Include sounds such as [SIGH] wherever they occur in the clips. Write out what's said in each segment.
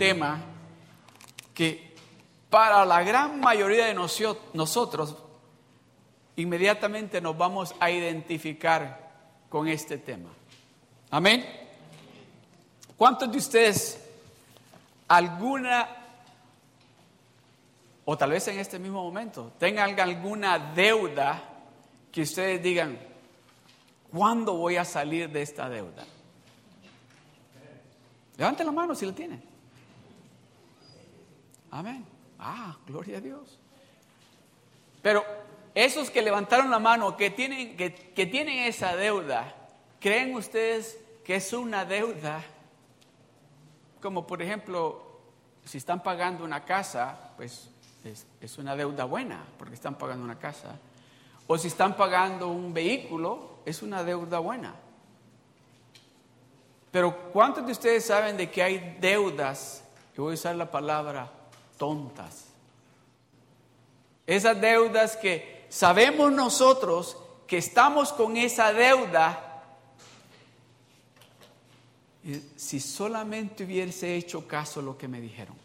tema que para la gran mayoría de nosotros inmediatamente nos vamos a identificar con este tema. Amén. ¿Cuántos de ustedes alguna, o tal vez en este mismo momento, tengan alguna deuda que ustedes digan, ¿cuándo voy a salir de esta deuda? Levante la mano si la tienen. Amén. Ah, gloria a Dios. Pero esos que levantaron la mano, que tienen, que, tienen esa deuda, ¿creen ustedes que es una deuda? Como por ejemplo, si están pagando una casa, pues es, es una deuda buena, porque están pagando una casa. O si están pagando un vehículo, es una deuda buena. Pero ¿cuántos de ustedes saben de que hay deudas, y voy a usar la palabra tontas? Esas deudas que sabemos nosotros que estamos con esa deuda, si solamente hubiese hecho caso a lo que me dijeron.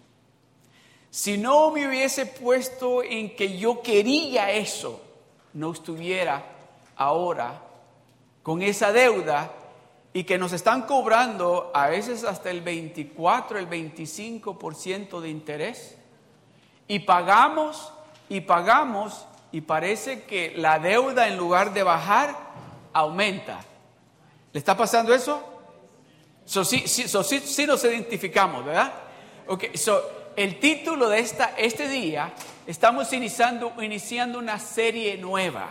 Si no me hubiese puesto en que yo quería eso, no estuviera ahora con esa deuda y que nos están cobrando a veces hasta el 24, el 25% de interés. Y pagamos y pagamos y parece que la deuda en lugar de bajar aumenta. ¿Le está pasando eso? So, sí, sí, sí, nos identificamos, ¿verdad? Okay, so, el título de esta, este día, estamos iniciando, iniciando una serie nueva.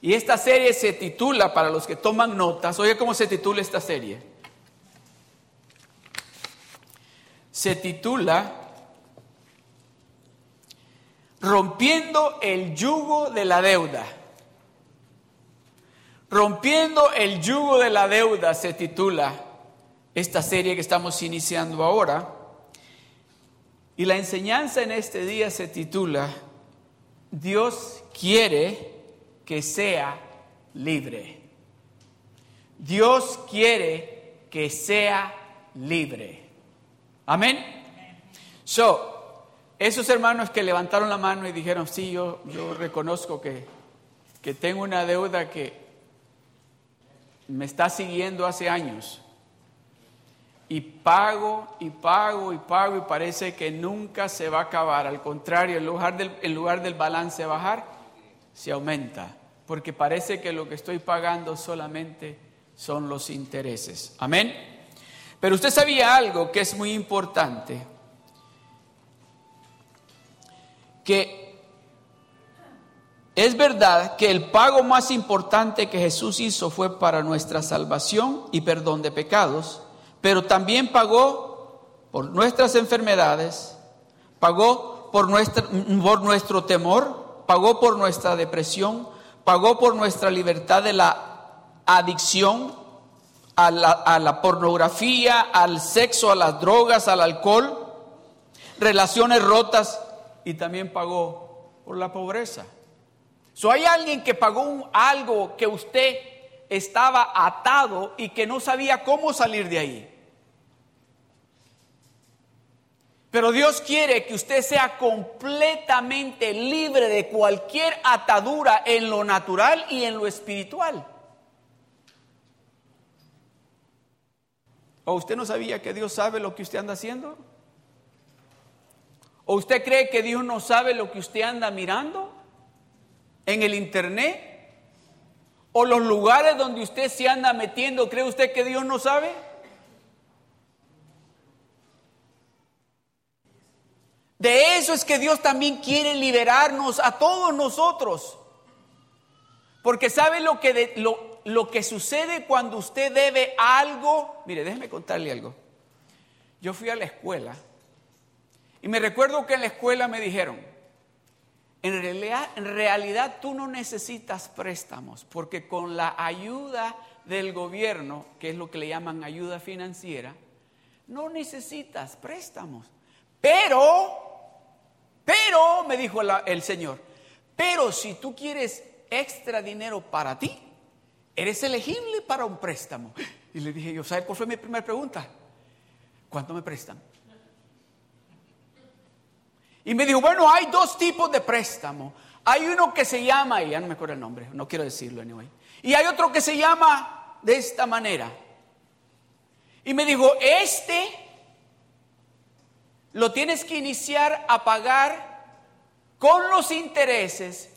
Y esta serie se titula, para los que toman notas, oye cómo se titula esta serie. Se titula Rompiendo el yugo de la deuda. Rompiendo el yugo de la deuda se titula esta serie que estamos iniciando ahora. Y la enseñanza en este día se titula Dios quiere que sea libre. Dios quiere que sea libre. Amén. So, esos hermanos que levantaron la mano y dijeron, sí, yo, yo reconozco que, que tengo una deuda que me está siguiendo hace años. Y pago y pago y pago y parece que nunca se va a acabar. Al contrario, en lugar del, en lugar del balance bajar, se aumenta, porque parece que lo que estoy pagando solamente son los intereses. Amén. Pero usted sabía algo que es muy importante, que es verdad que el pago más importante que Jesús hizo fue para nuestra salvación y perdón de pecados, pero también pagó por nuestras enfermedades, pagó por, nuestro temor, pagó por nuestra depresión, pagó por nuestra libertad de la adicción a la, pornografía, al sexo, a las drogas, al alcohol, relaciones rotas y también pagó por la pobreza. So, hay alguien que pagó algo que usted estaba atado y que no sabía cómo salir de ahí. Pero Dios quiere que usted sea completamente libre de cualquier atadura en lo natural y en lo espiritual. ¿O usted no sabía que Dios sabe lo que usted anda haciendo? ¿O usted cree que Dios no sabe lo que usted anda mirando en el internet? ¿O los lugares donde usted se anda metiendo, cree usted que Dios no sabe? De eso es que Dios también quiere liberarnos a todos nosotros. Porque sabe lo que, lo, lo que sucede cuando usted debe algo. Mire, déjeme contarle algo. Yo fui a la escuela y me recuerdo que en la escuela me dijeron, en realidad, tú no necesitas préstamos, porque con la ayuda del gobierno, que es lo que le llaman ayuda financiera, no necesitas préstamos. Pero pero, me dijo el Señor, pero si tú quieres extra dinero para ti, eres elegible para un préstamo. Y le dije yo, ¿sabes cuál fue mi primera pregunta? ¿cuánto me prestan? Y me dijo, bueno, hay dos tipos de préstamo. Hay uno que se llama, y ya no me acuerdo el nombre, no quiero decirlo anyway. Y hay otro que se llama de esta manera. Y me dijo, este lo tienes que iniciar a pagar con los intereses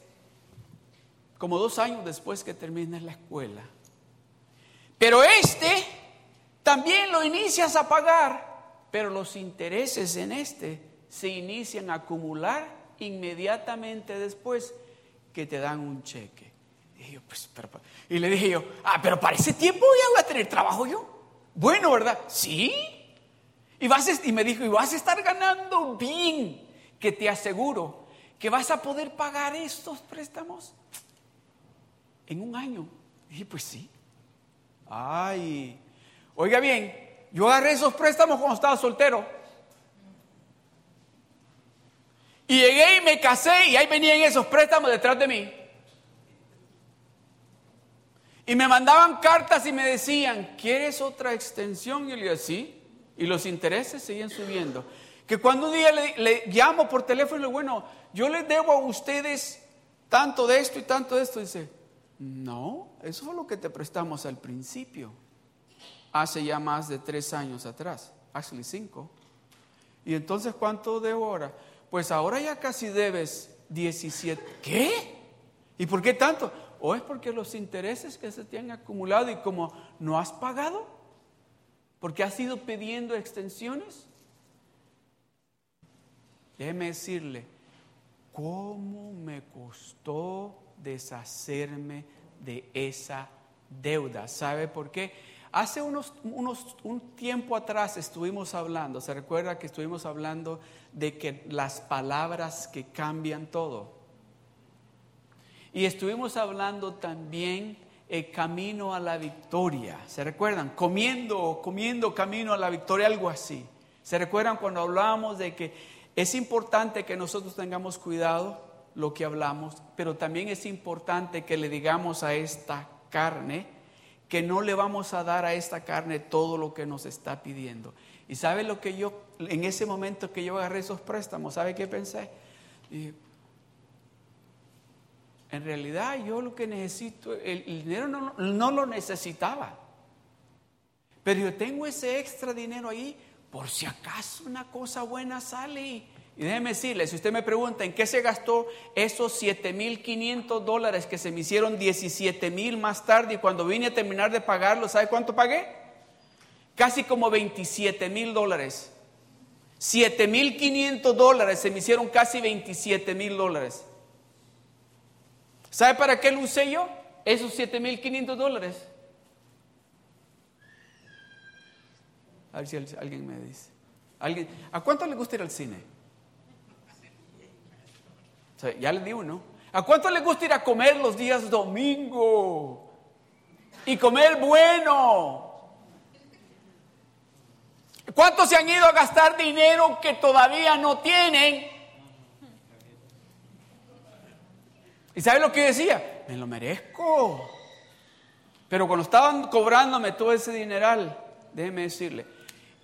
como dos años después que termines la escuela. Pero este también lo inicias a pagar, pero los intereses en este se inician a acumular inmediatamente después que te dan un cheque. Y, pues, y le dije yo, ah, pero para ese tiempo ya voy a tener trabajo yo. Bueno, ¿verdad? Sí. Y, vas y me dijo, y vas a estar ganando bien, que te aseguro que vas a poder pagar estos préstamos en un año. dije, pues sí. Ay, oiga bien, yo agarré esos préstamos cuando estaba soltero. Y llegué y me casé y ahí venían esos préstamos detrás de mí. Y me mandaban cartas y me decían, ¿quieres otra extensión? Y le dije, sí y los intereses siguen subiendo. Que cuando un día le, llamo por teléfono y le digo, bueno, yo les debo a ustedes tanto de esto y tanto de esto, dice, no, eso fue lo que te prestamos al principio, hace ya más de tres años atrás, actually cinco. Y entonces, ¿cuánto debo ahora? Pues ahora ya casi debes 17. ¿Qué? ¿Y por qué tanto? ¿O es porque los intereses que se te han acumulado y como no has pagado? porque has ido pidiendo extensiones. Déjeme decirle, ¿cómo me costó deshacerme de esa deuda? ¿Sabe por qué? Hace unos, unos, un tiempo atrás estuvimos hablando, se recuerda que estuvimos hablando de que las palabras que cambian todo. Y estuvimos hablando también el camino a la victoria. ¿Se recuerdan? Comiendo, comiendo camino a la victoria, algo así. ¿Se recuerdan cuando hablábamos de que es importante que nosotros tengamos cuidado lo que hablamos, pero también es importante que le digamos a esta carne que no le vamos a dar a esta carne todo lo que nos está pidiendo. Y sabe lo que yo, en ese momento que yo agarré esos préstamos, ¿sabe qué pensé? En realidad yo lo que necesito, el, dinero no, no, lo necesitaba. Pero yo tengo ese extra dinero ahí por si acaso una cosa buena sale. Y, déjeme decirle, si usted me pregunta en qué se gastó esos 7.500 dólares que se me hicieron 17.000 más tarde y cuando vine a terminar de pagarlo, ¿sabe cuánto pagué? Casi como 27 mil dólares. 7.500 dólares se me hicieron casi 27 mil dólares. ¿Sabe para qué lo usé yo? Esos 7.500 dólares. A ver si alguien me dice. ¿Alguien? ¿A cuánto le gusta ir al cine? Ya le digo, ¿no? ¿A cuánto le gusta ir a comer los días domingo? Y comer bueno. ¿Cuántos se han ido a gastar dinero que todavía no tienen ¿Y sabe lo que decía? Me lo merezco. Pero cuando estaban cobrándome todo ese dineral, déjeme decirle,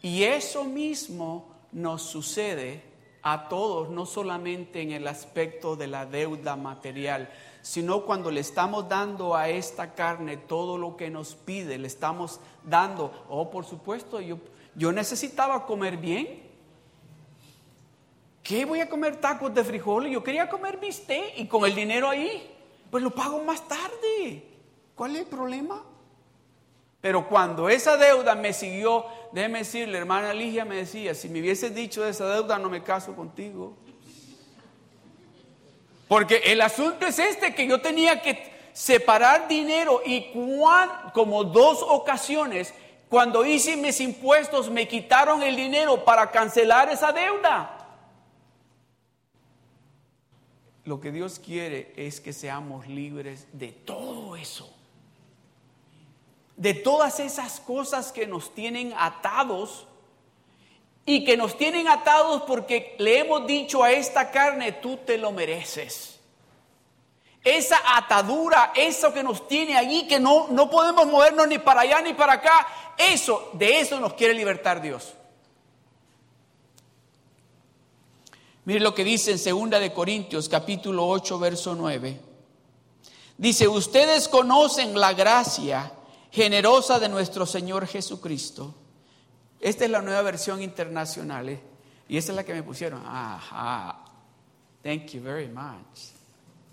y eso mismo nos sucede a todos, no solamente en el aspecto de la deuda material, sino cuando le estamos dando a esta carne todo lo que nos pide, le estamos dando, oh, por supuesto, yo, yo necesitaba comer bien, ¿Qué voy a comer tacos de frijoles? Yo quería comer bistec y con el dinero ahí, pues lo pago más tarde. ¿Cuál es el problema? Pero cuando esa deuda me siguió, déjeme decirle, hermana Ligia me decía, si me hubiese dicho de esa deuda no me caso contigo. Porque el asunto es este, que yo tenía que separar dinero y como dos ocasiones, cuando hice mis impuestos, me quitaron el dinero para cancelar esa deuda. Lo que Dios quiere es que seamos libres de todo eso. De todas esas cosas que nos tienen atados y que nos tienen atados porque le hemos dicho a esta carne, tú te lo mereces. Esa atadura, eso que nos tiene allí, que no, no podemos movernos ni para allá ni para acá, eso, de eso nos quiere libertar Dios. Mire lo que dice en segunda de Corintios capítulo 8 verso 9. Dice, "Ustedes conocen la gracia generosa de nuestro Señor Jesucristo." Esta es la nueva versión internacional ¿eh? y esta es la que me pusieron. Ajá. Thank you very much.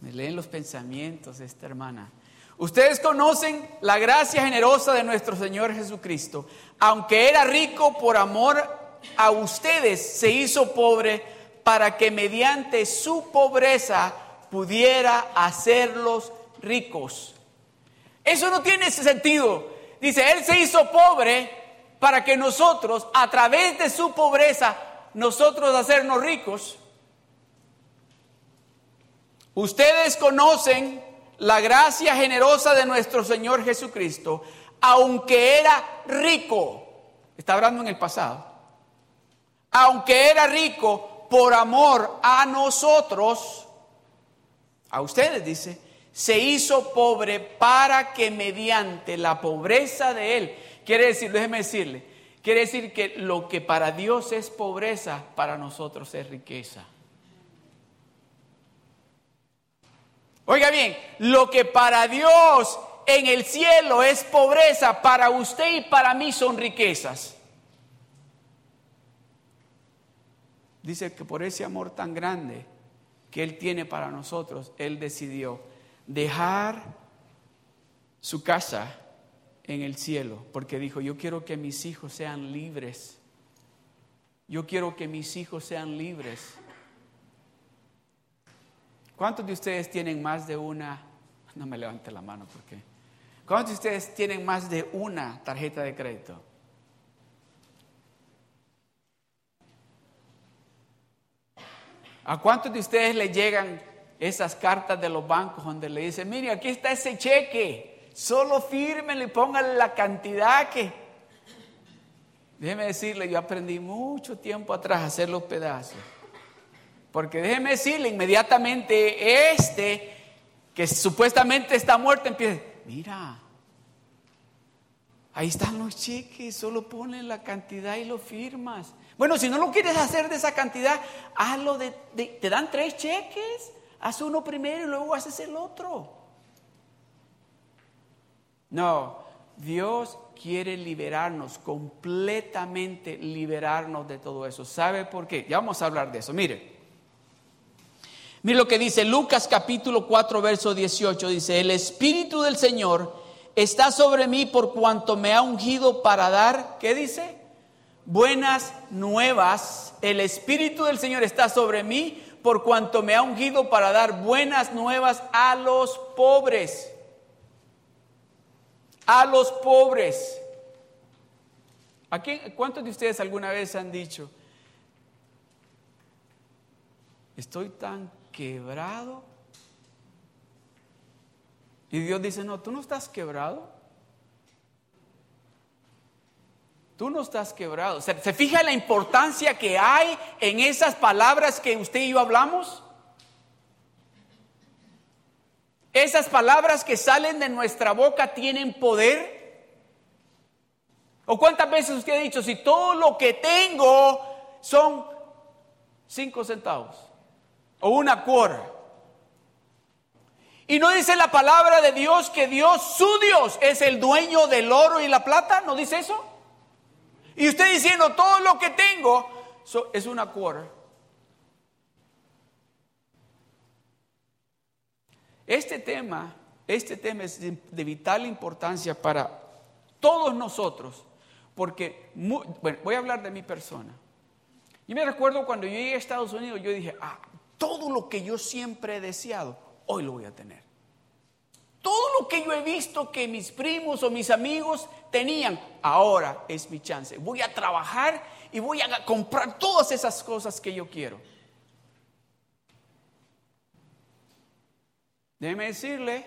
Me leen los pensamientos esta hermana. Ustedes conocen la gracia generosa de nuestro Señor Jesucristo. Aunque era rico por amor a ustedes, se hizo pobre para que mediante su pobreza pudiera hacerlos ricos. Eso no tiene ese sentido. Dice, Él se hizo pobre para que nosotros, a través de su pobreza, nosotros hacernos ricos. Ustedes conocen la gracia generosa de nuestro Señor Jesucristo, aunque era rico, está hablando en el pasado, aunque era rico por amor a nosotros, a ustedes dice, se hizo pobre para que mediante la pobreza de Él, quiere decir, déjeme decirle, quiere decir que lo que para Dios es pobreza, para nosotros es riqueza. Oiga bien, lo que para Dios en el cielo es pobreza, para usted y para mí son riquezas. Dice que por ese amor tan grande que Él tiene para nosotros, Él decidió dejar su casa en el cielo, porque dijo, yo quiero que mis hijos sean libres. Yo quiero que mis hijos sean libres. ¿Cuántos de ustedes tienen más de una? No me levante la mano porque. ¿Cuántos de ustedes tienen más de una tarjeta de crédito? ¿A cuántos de ustedes le llegan esas cartas de los bancos donde le dicen, mire, aquí está ese cheque, solo firmen y pónganle la cantidad que... Déjeme decirle, yo aprendí mucho tiempo atrás a hacer los pedazos. Porque déjeme decirle, inmediatamente este, que supuestamente está muerto, empieza, mira, ahí están los cheques, solo ponen la cantidad y lo firmas. Bueno, si no lo quieres hacer de esa cantidad, hazlo de, te dan tres cheques, haz uno primero y luego haces el otro. No, Dios quiere liberarnos, completamente liberarnos de todo eso. ¿Sabe por qué? Ya vamos a hablar de eso. Mire, Mire lo que dice Lucas capítulo 4, verso 18. Dice, el Espíritu del Señor está sobre mí por cuanto me ha ungido para dar, ¿qué dice? Buenas nuevas. El Espíritu del Señor está sobre mí por cuanto me ha ungido para dar buenas nuevas a los pobres. A los pobres. ¿A ¿Cuántos de ustedes alguna vez han dicho, estoy tan quebrado. Y Dios dice, no, tú no estás quebrado. Tú no estás quebrado. ¿Se, ¿Se, fija la importancia que hay en esas palabras que usted y yo hablamos? Esas palabras que salen de nuestra boca tienen poder. ¿O cuántas veces usted ha dicho, si todo lo que tengo son cinco centavos? o una cuora. Y no dice la palabra de Dios que Dios, su Dios, es el dueño del oro y la plata, ¿no dice eso? Y usted diciendo, todo lo que tengo es una cuora. Este tema, este tema es de vital importancia para todos nosotros, porque, bueno, voy a hablar de mi persona. Yo me recuerdo cuando yo llegué a Estados Unidos, yo dije, ah, todo lo que yo siempre he deseado, hoy lo voy a tener. Todo lo que yo he visto que mis primos o mis amigos tenían, ahora es mi chance. Voy a trabajar y voy a comprar todas esas cosas que yo quiero. Déjeme decirle,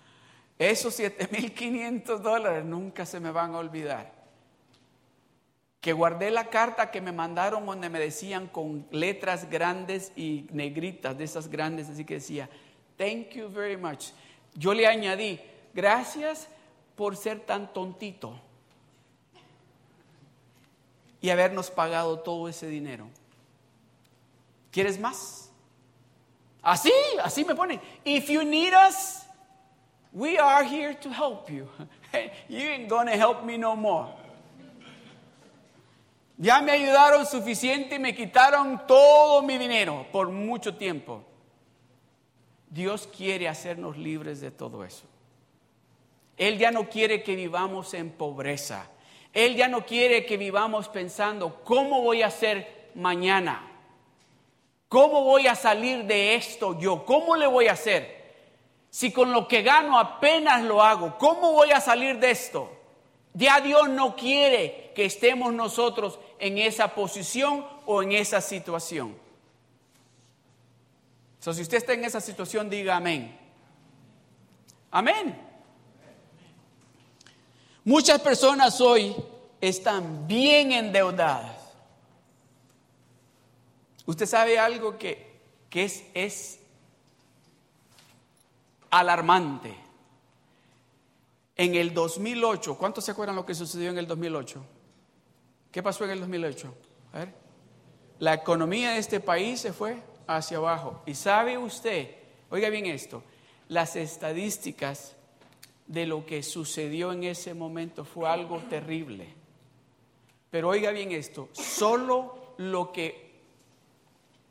[LAUGHS] esos 7.500 dólares nunca se me van a olvidar que guardé la carta que me mandaron donde me decían con letras grandes y negritas, de esas grandes, así que decía, thank you very much. Yo le añadí, gracias por ser tan tontito y habernos pagado todo ese dinero. ¿Quieres más? Así, así me ponen. If you need us, we are here to help you. [LAUGHS] You ain't gonna help me no more. Ya me ayudaron suficiente y me quitaron todo mi dinero por mucho tiempo. Dios quiere hacernos libres de todo eso. Él ya no quiere que vivamos en pobreza. Él ya no quiere que vivamos pensando, ¿cómo voy a hacer mañana? ¿Cómo voy a salir de esto yo? ¿Cómo le voy a hacer? Si con lo que gano apenas lo hago, ¿cómo voy a salir de esto? Ya Dios no quiere que estemos nosotros en esa posición o en esa situación. So, si usted está en esa situación, diga amén. Amén. Muchas personas hoy están bien endeudadas. Usted sabe algo que, es, es alarmante. En el 2008, ¿cuántos se acuerdan lo que sucedió en el 2008? ¿Qué pasó en el 2008? A ver. La economía de este país se fue hacia abajo. Y sabe usted, oiga bien esto, las estadísticas de lo que sucedió en ese momento fue algo terrible. Pero oiga bien esto, solo lo que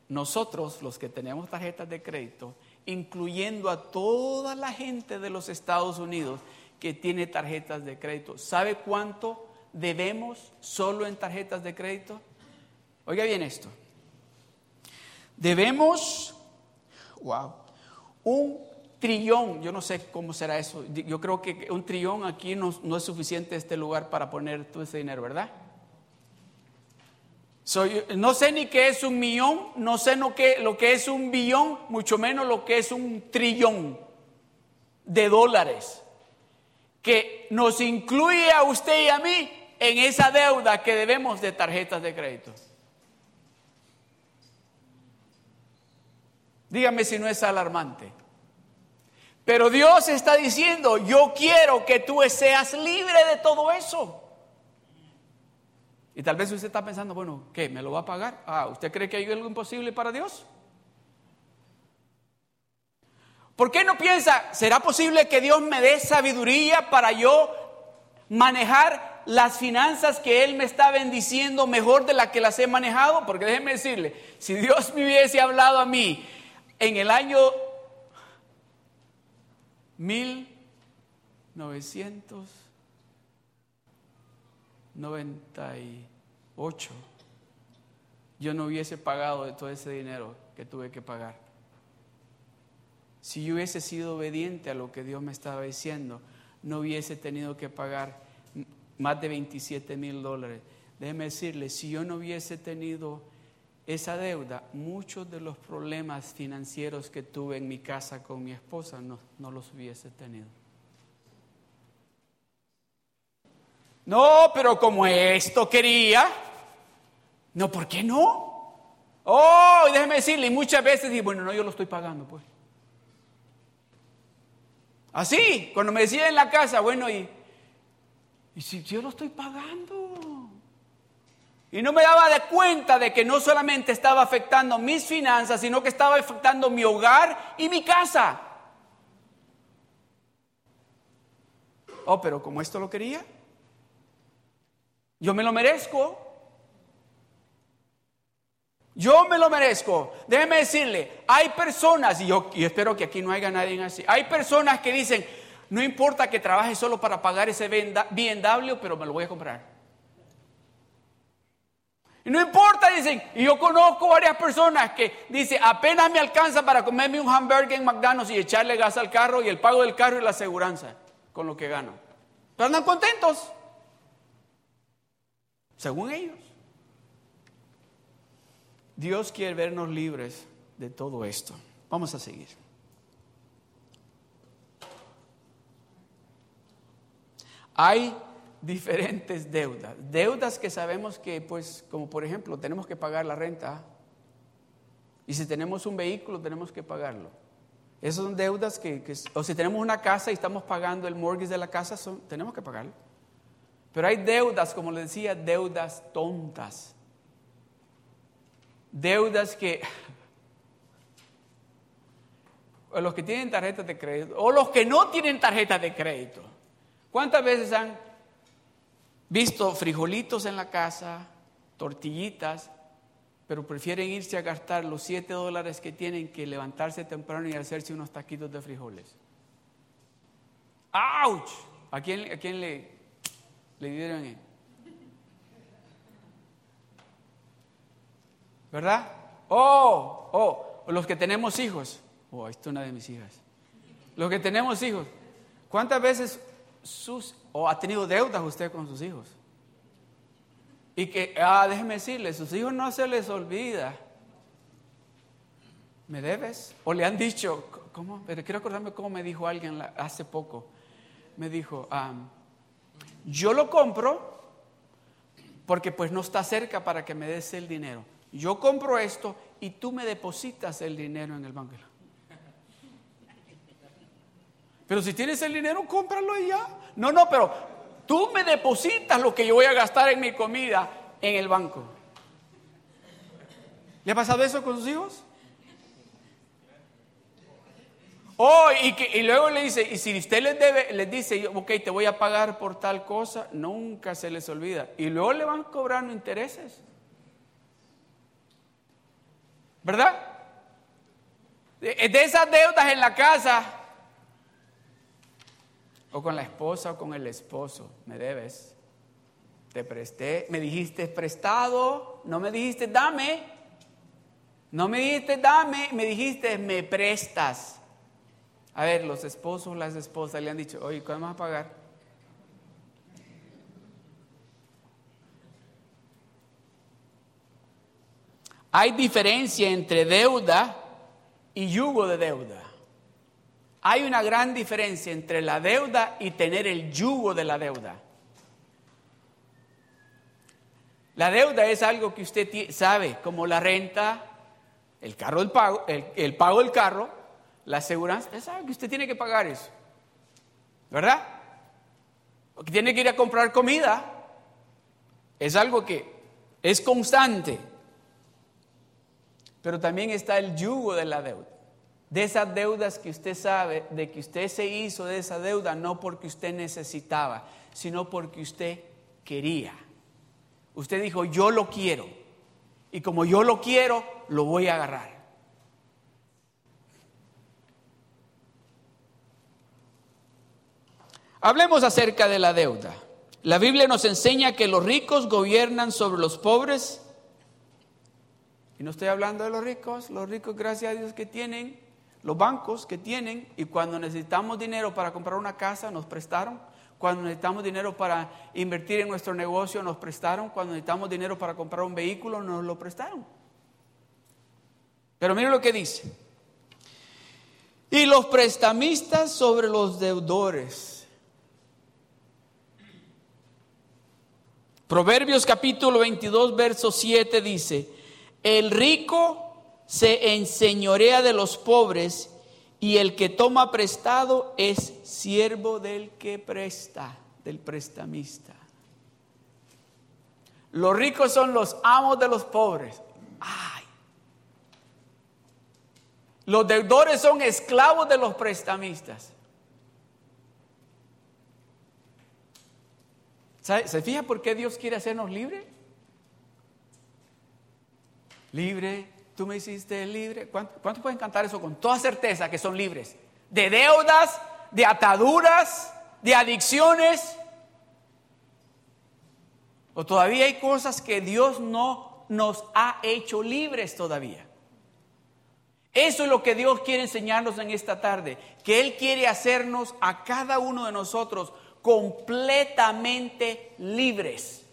nosotros, los que tenemos tarjetas de crédito, incluyendo a toda la gente de los Estados Unidos que tiene tarjetas de crédito, ¿sabe cuánto debemos solo en tarjetas de crédito? Oiga bien esto. Debemos, wow, un trillón, yo no sé cómo será eso, yo creo que un trillón aquí no, es suficiente este lugar para poner todo ese dinero, ¿verdad? no sé ni qué es un millón, no sé lo que, lo que es un billón, mucho menos lo que es un trillón de dólares, que nos incluye a usted y a mí en esa deuda que debemos de tarjetas de crédito. Dígame si no es alarmante. Pero Dios está diciendo, yo quiero que tú seas libre de todo eso. Y tal vez usted está pensando, bueno, ¿qué? ¿Me lo va a pagar? Ah, ¿usted cree que hay algo imposible para Dios? ¿Por qué no piensa, será posible que Dios me dé sabiduría para yo manejar las finanzas que Él me está bendiciendo mejor de la que las he manejado? Porque déjeme decirle, si Dios me hubiese hablado a mí en el año 1998, yo no hubiese pagado de todo ese dinero que tuve que pagar. Si yo hubiese sido obediente a lo que Dios me estaba diciendo, no hubiese tenido que pagar más de 27 mil dólares. Déjeme decirle, si yo no hubiese tenido esa deuda, muchos de los problemas financieros que tuve en mi casa con mi esposa no, no los hubiese tenido. No, pero como esto quería, no, ¿por qué no? Oh, déjeme decirle, muchas veces digo, bueno, no, yo lo estoy pagando, pues. Así, cuando me decía en la casa, bueno, y, y si yo lo estoy pagando, y no me daba de cuenta de que no solamente estaba afectando mis finanzas, sino que estaba afectando mi hogar y mi casa. Oh, pero como esto lo quería, yo me lo merezco. Yo me lo merezco. Déjeme decirle, hay personas, y yo, espero que aquí no haya nadie así, hay personas que dicen, no importa que trabaje solo para pagar ese BMW, pero me lo voy a comprar. Y no importa, dicen, y yo conozco varias personas que dicen, apenas me alcanza para comerme un hamburger en McDonald's y echarle gas al carro y el pago del carro y la aseguranza con lo que gano. Pero andan contentos, según ellos. Dios quiere vernos libres de todo esto. Vamos a seguir. Hay diferentes deudas. Deudas que sabemos que, pues, como por ejemplo, tenemos que pagar la renta. Y si tenemos un vehículo, tenemos que pagarlo. Esas son deudas que, o si tenemos una casa y estamos pagando el mortgage de la casa, tenemos que pagarlo. Pero hay deudas, como le decía, deudas tontas. Deudas que los que tienen tarjetas de crédito, o los que no tienen tarjetas de crédito. ¿Cuántas veces han visto frijolitos en la casa, tortillitas, pero prefieren irse a gastar los 7 dólares que tienen que levantarse temprano y hacerse unos taquitos de frijoles? ¡Auch! ¿A quién, a quién le, le dieron? ¿Verdad? Oh, oh, los que tenemos hijos. Oh, esta es una de mis hijas. Los que tenemos hijos. ¿Cuántas veces sus, o ha tenido deudas usted con sus hijos? Y que, ah, déjeme decirle, sus hijos no se les olvida. ¿Me debes? O le han dicho, ¿cómo? Pero quiero acordarme cómo me dijo alguien hace poco. Me dijo, yo lo compro porque pues no está cerca para que me des el dinero. Yo compro esto y tú me depositas el dinero en el banco. Pero si tienes el dinero, cómpralo y ya. No, no, pero tú me depositas lo que yo voy a gastar en mi comida en el banco. ¿Le ha pasado eso con sus hijos? Oh, y, luego le dice, y si usted les, debe, les dice, ok, te voy a pagar por tal cosa, nunca se les olvida. Y luego le van cobrando intereses. ¿Verdad? De esas deudas en la casa, o con la esposa o con el esposo, me debes. Te presté, me dijiste prestado, no me dijiste dame, no me dijiste dame, me dijiste me prestas. A ver, los esposos, las esposas le han dicho, oye, ¿cuándo vas a pagar? Hay diferencia entre deuda y yugo de deuda. Hay una gran diferencia entre la deuda y tener el yugo de la deuda. La deuda es algo que usted sabe, como la renta, el carro del pago, el, pago del carro, la aseguranza, es algo que usted tiene que pagar eso. ¿Verdad? O que tiene que ir a comprar comida. Es algo que es constante. Pero también está el yugo de la deuda de esas deudas que usted sabe, de que usted se hizo de esa deuda no porque usted necesitaba, sino porque usted quería. Usted dijo, yo lo quiero. Y como yo lo quiero, lo voy a agarrar. Hablemos acerca de la deuda. La Biblia nos enseña que los ricos gobiernan sobre los pobres. Y no estoy hablando de los ricos, los ricos gracias a Dios que tienen los bancos que tienen y cuando necesitamos dinero para comprar una casa nos prestaron, cuando necesitamos dinero para invertir en nuestro negocio nos prestaron, cuando necesitamos dinero para comprar un vehículo nos lo prestaron. Pero miren lo que dice. Y los prestamistas sobre los deudores. Proverbios capítulo 22, verso 7 dice, el rico se enseñorea de los pobres y el que toma prestado es siervo del que presta, del prestamista. Los ricos son los amos de los pobres. Ay. Los deudores son esclavos de los prestamistas. ¿Se fija por qué Dios quiere hacernos libres? Libre tú me hiciste libre. ¿Cuántos pueden cantar eso con toda certeza que son libres? De deudas, de ataduras, de adicciones. O todavía hay cosas que Dios no nos ha hecho libres todavía. Eso es lo que Dios quiere enseñarnos en esta tarde, que Él quiere hacernos a cada uno de nosotros completamente libres.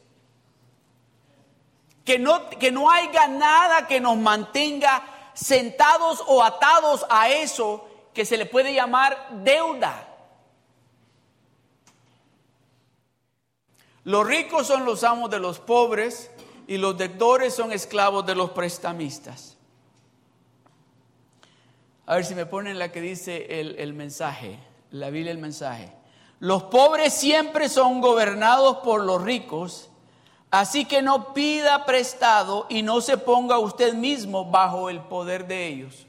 Que no, que no haya nada que nos mantenga sentados o atados a eso que se le puede llamar deuda. Los ricos son los amos de los pobres y los deudores son esclavos de los prestamistas. A ver si me ponen la que dice el, el mensaje, la Biblia el mensaje. Los pobres siempre son gobernados por los ricos Así que no pida prestado y no se ponga usted mismo bajo el poder de ellos.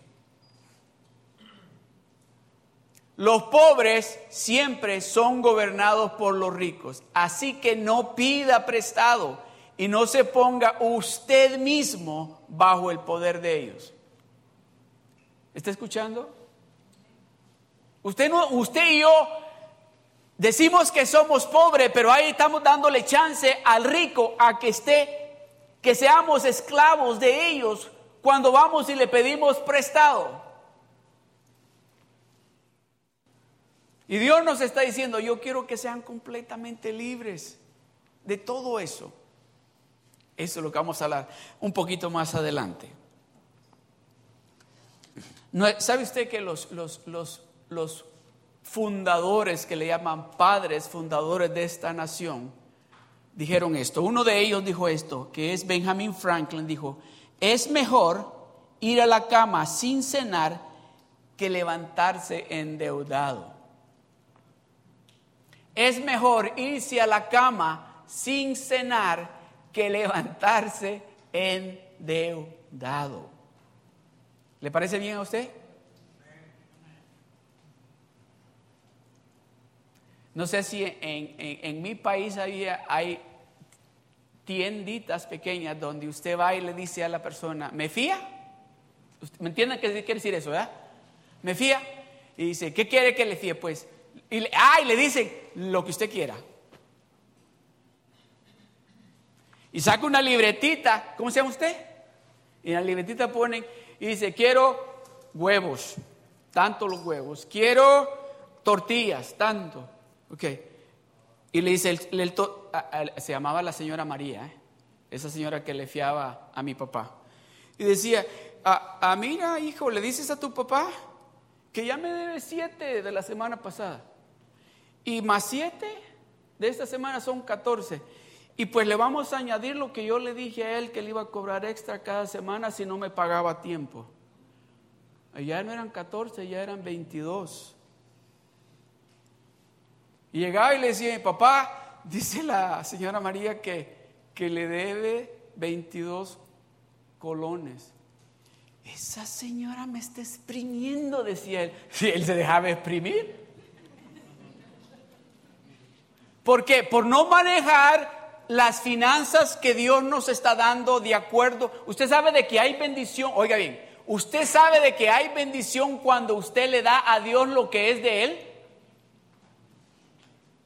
Los pobres siempre son gobernados por los ricos, así que no pida prestado y no se ponga usted mismo bajo el poder de ellos. ¿Está escuchando? Usted, no, usted y yo decimos que somos pobres, pero ahí estamos dándole chance al rico a que esté, que seamos esclavos de ellos cuando vamos y le pedimos prestado. Y Dios nos está diciendo, yo quiero que sean completamente libres de todo eso. Eso es lo que vamos a hablar un poquito más adelante. ¿Sabe usted que los, los, fundadores que le llaman padres, fundadores de esta nación, dijeron esto? Uno de ellos dijo esto, que es Benjamin Franklin, dijo, es mejor ir a la cama sin cenar que levantarse endeudado. Es mejor irse a la cama sin cenar que levantarse endeudado. ¿Le parece bien a usted? No sé si en, mi país hay, hay tienditas pequeñas donde usted va y le dice a la persona, ¿me fía? ¿Me entienden qué quiere decir eso, verdad? ¿Me fía? Y dice, ¿qué quiere que le fíe? Pues, y le, ah, y le dice lo que usted quiera. Y saca una libretita, ¿cómo se llama usted? Y en la libretita ponen, y dice, quiero huevos, tanto los huevos, quiero tortillas, tanto. Ok. Y le dice, se llamaba la señora María, ¿eh? esa señora que le fiaba a mi papá. Y decía, a, mira, hijo, le dices a tu papá que ya me debe siete de la semana pasada. Y más siete de esta semana son catorce. Y pues le vamos a añadir lo que yo le dije a él que le iba a cobrar extra cada semana si no me pagaba a tiempo. Ya no eran 14, ya eran 22. Y llegaba y le decía, papá, [LAUGHS] dice la señora María que, que le debe 22 colones. Esa señora me está exprimiendo, decía él. [LAUGHS] Si él se dejaba exprimir. ¿Por qué? Por no manejar las finanzas que Dios nos está dando de acuerdo. Usted sabe de que hay bendición, oiga bien, usted sabe de que hay bendición cuando usted le da a Dios lo que es de Él.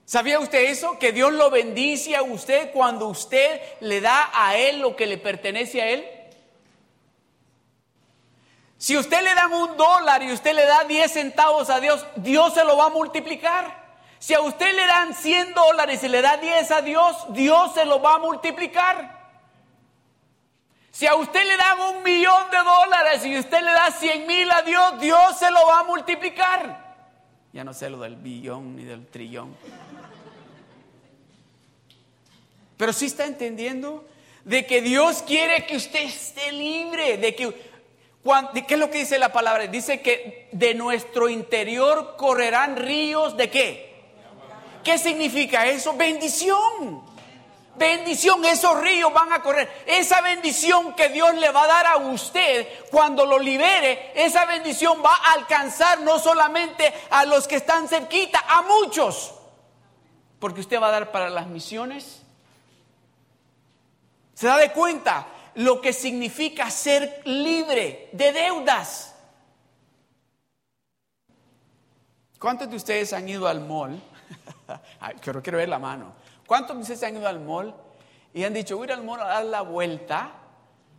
¿Sabía usted eso? Que Dios lo bendice a usted cuando usted le da a Él lo que le pertenece a Él. Si usted le da un dólar y usted le da 10 centavos a Dios, Dios se lo va a multiplicar. Si a usted le dan 100 dólares y le da 10 a Dios, Dios se lo va a multiplicar. Si a usted le dan un millón de dólares y usted le da 100 mil a Dios, Dios se lo va a multiplicar. Ya no sé lo del billón ni del trillón. Pero sí está entendiendo de que Dios quiere que usted esté libre, de que ¿Qué es lo que dice la palabra? Dice que de nuestro interior correrán ríos de qué? ¿Qué significa eso? Bendición. Bendición, esos ríos van a correr. Esa bendición que Dios le va a dar a usted cuando lo libere, esa bendición va a alcanzar no solamente a los que están cerquita, a muchos. Porque usted va a dar para las misiones. ¿Se da de cuenta lo que significa ser libre de deudas? ¿Cuántos de ustedes han ido al mall? [LAUGHS] quiero, quiero ver la mano. ¿Cuántos de ustedes han ido al mall y han dicho, voy a ir al mall a dar la vuelta,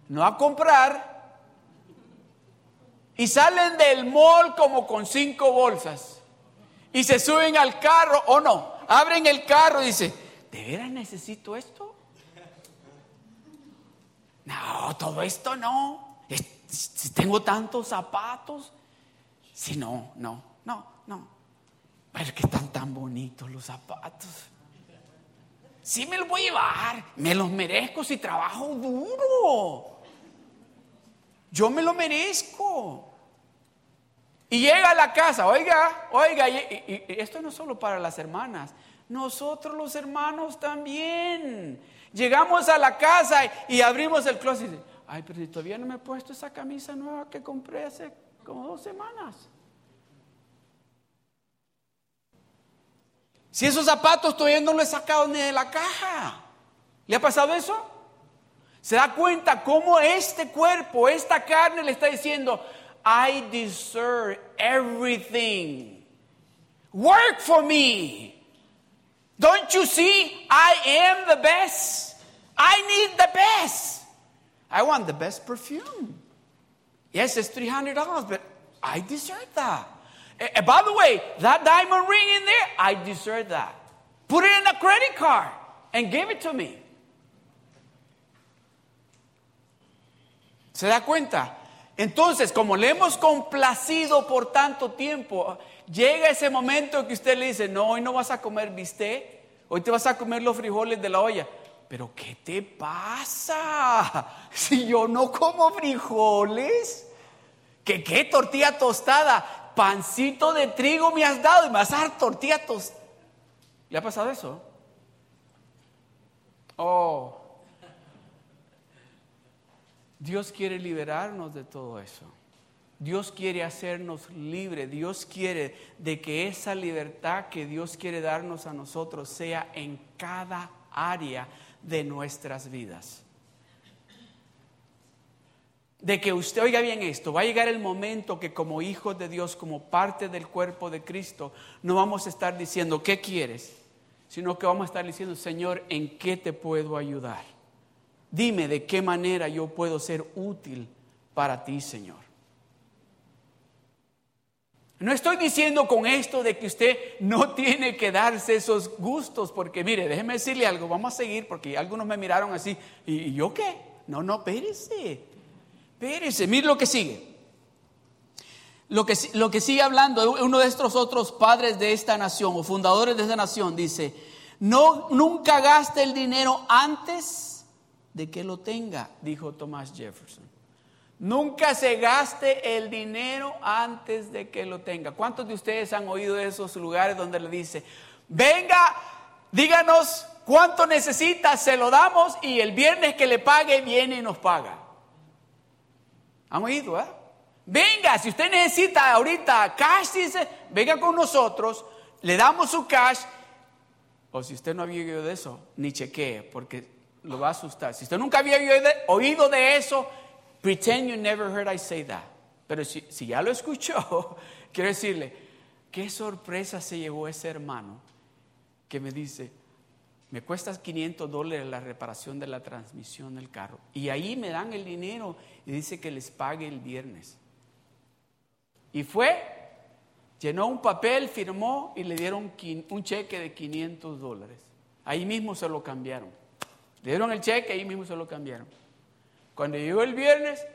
no a comprar, y salen del mall como con cinco bolsas y se suben al carro o no, abren el carro y dicen, ¿de veras necesito esto? No, todo esto no. Si tengo tantos zapatos, si no, no, no, no. Pero que están tan bonitos los zapatos. Sí me los voy a llevar, me los merezco si trabajo duro. Yo me lo merezco. Y llega a la casa, oiga, oiga, y, esto no es solo para las hermanas, nosotros los hermanos también. Llegamos a la casa y, abrimos el closet y ay, pero si todavía no me he puesto esa camisa nueva que compré hace como dos semanas. Si esos zapatos todavía no los he sacado ni de la caja. ¿Le ha pasado eso? Se da cuenta cómo este cuerpo, esta carne le está diciendo, I deserve everything. Work for me. Don't you see? I am the best. I need the best. I want the best perfume. Yes, it's $300, but I deserve that. And by the way, that diamond ring in there, I deserve that. Put it in a credit card and give it to me. ¿Se da cuenta? Entonces, como le hemos complacido por tanto tiempo, llega ese momento que usted le dice, no, hoy no vas a comer bistec, hoy te vas a comer los frijoles de la olla. Pero ¿qué te pasa? [LAUGHS] Si yo no como frijoles, ¿qué qué tortilla tostada? Pancito de trigo me has dado y me vas a dar tortilla tostada. ¿Le ha pasado eso? Oh. Dios quiere liberarnos de todo eso. Dios quiere hacernos libres. Dios quiere de que esa libertad que Dios quiere darnos a nosotros sea en cada área de nuestras vidas. De que usted oiga bien esto, va a llegar el momento que como hijos de Dios, como parte del cuerpo de Cristo, no vamos a estar diciendo, ¿qué quieres? Sino que vamos a estar diciendo, Señor, ¿en qué te puedo ayudar? Dime de qué manera yo puedo ser útil para ti, Señor. No estoy diciendo con esto de que usted no [LAUGHS] tiene que darse esos gustos, porque mire, déjeme decirle algo, vamos a seguir, porque algunos me miraron así, ¿y yo qué? No, no, espérese, espérese, mire lo que sigue. Lo que, lo que sigue hablando uno de estos otros padres de esta nación o fundadores de esta nación dice, no, nunca gaste el dinero antes de que lo tenga, dijo Thomas Jefferson. Nunca se gaste el dinero antes de que lo tenga. ¿Cuántos de ustedes han oído de esos lugares donde le dice, venga, díganos cuánto necesita, se lo damos y el viernes que le pague viene y nos paga? ¿Han oído, eh? Venga, si usted necesita ahorita cash, dice, venga con nosotros, le damos su cash. O si usted no había oído de eso, ni chequee, porque lo va a asustar. Si usted nunca había oído de eso, Pretend you never heard I say that. Pero si, ya lo escuchó, [LAUGHS] quiero decirle, qué sorpresa se llevó ese hermano que me dice, me cuesta 500 dólares la reparación de la transmisión del carro. Y ahí me dan el dinero y dice que les pague el viernes. Y fue, llenó un papel, firmó y le dieron un cheque de 500 dólares. Ahí mismo se lo cambiaron. Le dieron el cheque, ahí mismo se lo cambiaron. Cuando llegó el viernes,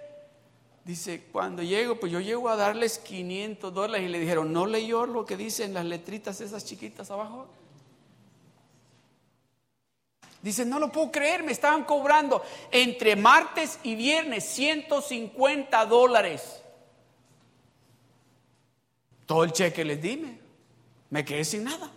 dice, cuando llego, pues yo llego a darles 500 dólares y le dijeron, ¿no leyó lo que dicen las letritas esas chiquitas abajo? Dice, no lo puedo creer, me estaban cobrando entre martes y viernes 150 dólares. Todo el cheque les dime, me quedé sin nada.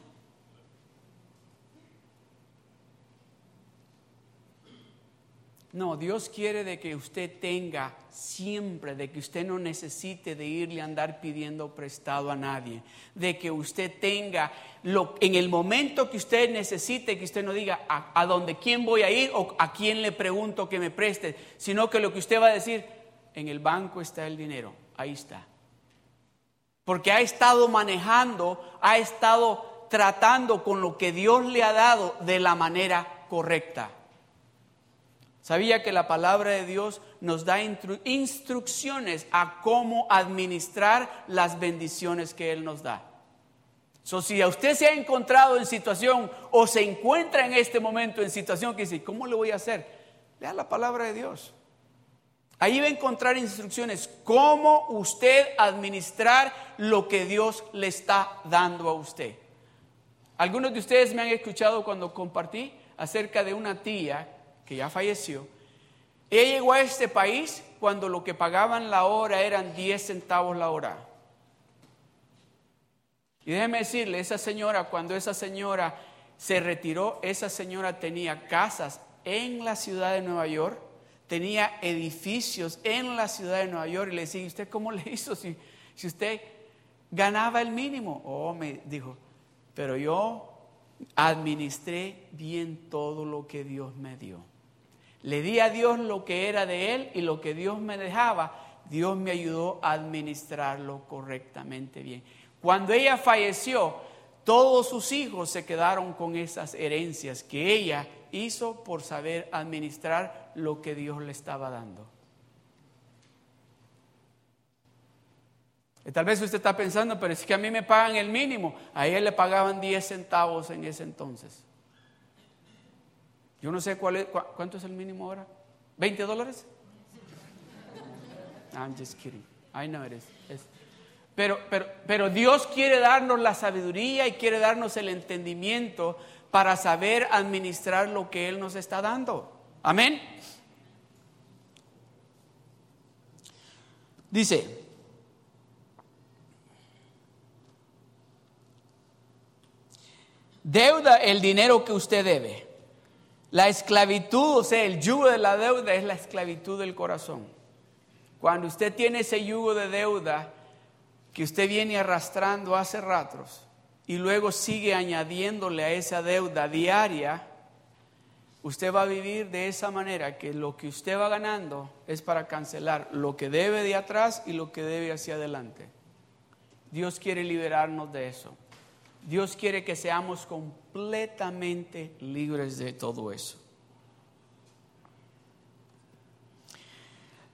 No, Dios quiere de que usted tenga siempre, de que usted no necesite de irle a andar pidiendo prestado a nadie, de que usted tenga lo, en el momento que usted necesite, que usted no diga a, a dónde quién voy a ir o a quién le pregunto que me preste, sino que lo que usted va a decir, en el banco está el dinero, ahí está. Porque ha estado manejando, ha estado tratando con lo que Dios le ha dado de la manera correcta. Sabía que la palabra de Dios nos da instrucciones a cómo administrar las bendiciones que Él nos da. So, si a usted se ha encontrado en situación o se encuentra en este momento en situación que dice, ¿cómo le voy a hacer? Lea la palabra de Dios. Ahí va a encontrar instrucciones cómo usted administrar lo que Dios le está dando a usted. Algunos de ustedes me han escuchado cuando compartí acerca de una tía que ya falleció, ella llegó a este país cuando lo que pagaban la hora eran 10 centavos la hora. Y déjeme decirle, esa señora, cuando esa señora se retiró, esa señora tenía casas en la ciudad de Nueva York, tenía edificios en la ciudad de Nueva York. Y le decía, ¿usted cómo le hizo si, si usted ganaba el mínimo? Oh, me dijo, pero yo administré bien todo lo que Dios me dio. Le di a Dios lo que era de Él y lo que Dios me dejaba, Dios me ayudó a administrarlo correctamente bien. Cuando ella falleció, todos sus hijos se quedaron con esas herencias que ella hizo por saber administrar lo que Dios le estaba dando. tal vez usted está pensando, pero es que a mí me pagan el mínimo. A ella le pagaban 10 centavos en ese entonces. Yo no sé cuál es, cuánto es el mínimo ahora. ¿20 dólares? I'm just kidding. I know it is. Pero, pero, pero Dios quiere darnos la sabiduría y quiere darnos el entendimiento para saber administrar lo que Él nos está dando. Amén. Dice, Deuda el dinero que usted debe. La esclavitud, o sea, el yugo de la deuda es la esclavitud del corazón. Cuando usted tiene ese yugo de deuda que usted viene arrastrando hace ratos y luego sigue añadiéndole a esa deuda diaria, usted va a vivir de esa manera que lo que usted va ganando es para cancelar lo que debe de atrás y lo que debe hacia adelante. Dios quiere liberarnos de eso. Dios quiere que seamos completamente libres de todo eso.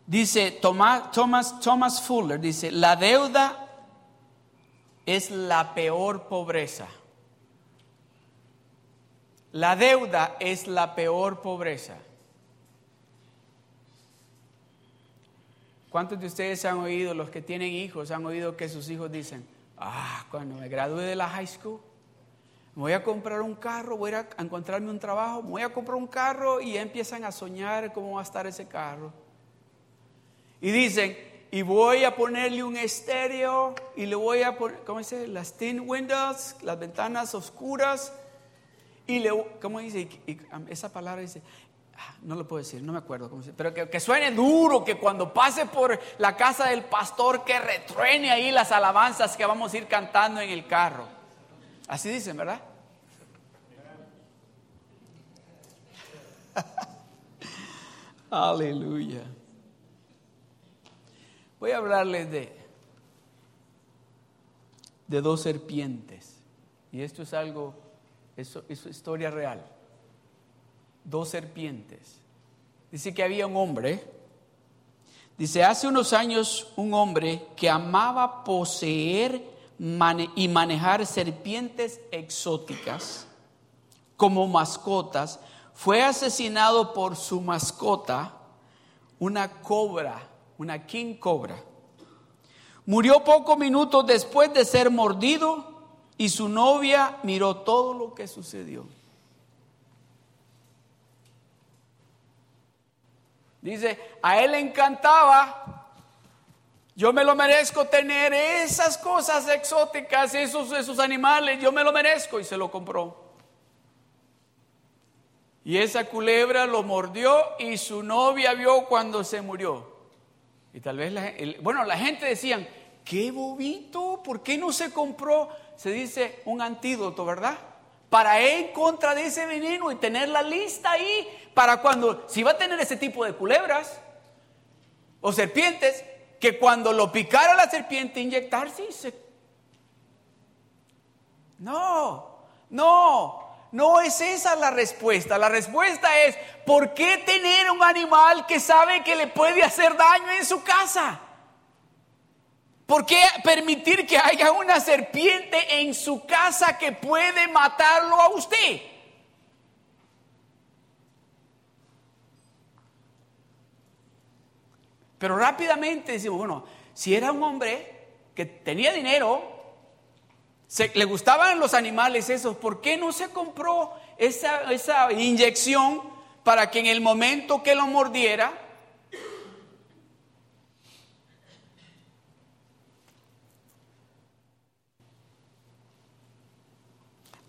Dice Thomas, Thomas, Fuller, dice, la deuda es la peor pobreza. La deuda es la peor pobreza. ¿Cuántos de ustedes han oído, los que tienen hijos, han oído que sus hijos dicen, Ah, cuando me gradúe de la high school, me voy a comprar un carro, voy a encontrarme un trabajo, me voy a comprar un carro y empiezan a soñar cómo va a estar ese carro. Y dicen, y voy a ponerle un estéreo y le voy a poner, ¿cómo dice? Las thin windows, las ventanas oscuras. Y le, ¿cómo dice? esa palabra dice, no lo puedo decir, no me acuerdo cómo se pero que, suene duro, que cuando pase por la casa del pastor, que retruene ahí las alabanzas que vamos a ir cantando en el carro. Así dicen, ¿verdad? [LAUGHS] Aleluya. Voy a hablarles de, de dos serpientes. Y esto es algo, eso es historia real dos serpientes. Dice que había un hombre, dice, hace unos años un hombre que amaba poseer y manejar serpientes exóticas como mascotas, fue asesinado por su mascota, una cobra, una king cobra. Murió pocos minutos después de ser mordido y su novia miró todo lo que sucedió. Dice, a él le encantaba, yo me lo merezco tener esas cosas exóticas, esos, esos animales, yo me lo merezco y se lo compró. Y esa culebra lo mordió y su novia vio cuando se murió. Y tal vez, la, bueno, la gente decían, qué bobito, ¿por qué no se compró? Se dice un antídoto, ¿verdad? Para ir contra de ese veneno y tener la lista ahí para cuando, si va a tener ese tipo de culebras o serpientes, que cuando lo picara la serpiente inyectarse se... No, no, no es esa la respuesta. La respuesta es, ¿por qué tener un animal que sabe que le puede hacer daño en su casa? ¿Por qué permitir que haya una serpiente en su casa que puede matarlo a usted? Pero rápidamente decimos, bueno, si era un hombre que tenía dinero, le gustaban los animales esos, ¿por qué no se compró esa, esa inyección para que en el momento que lo mordiera,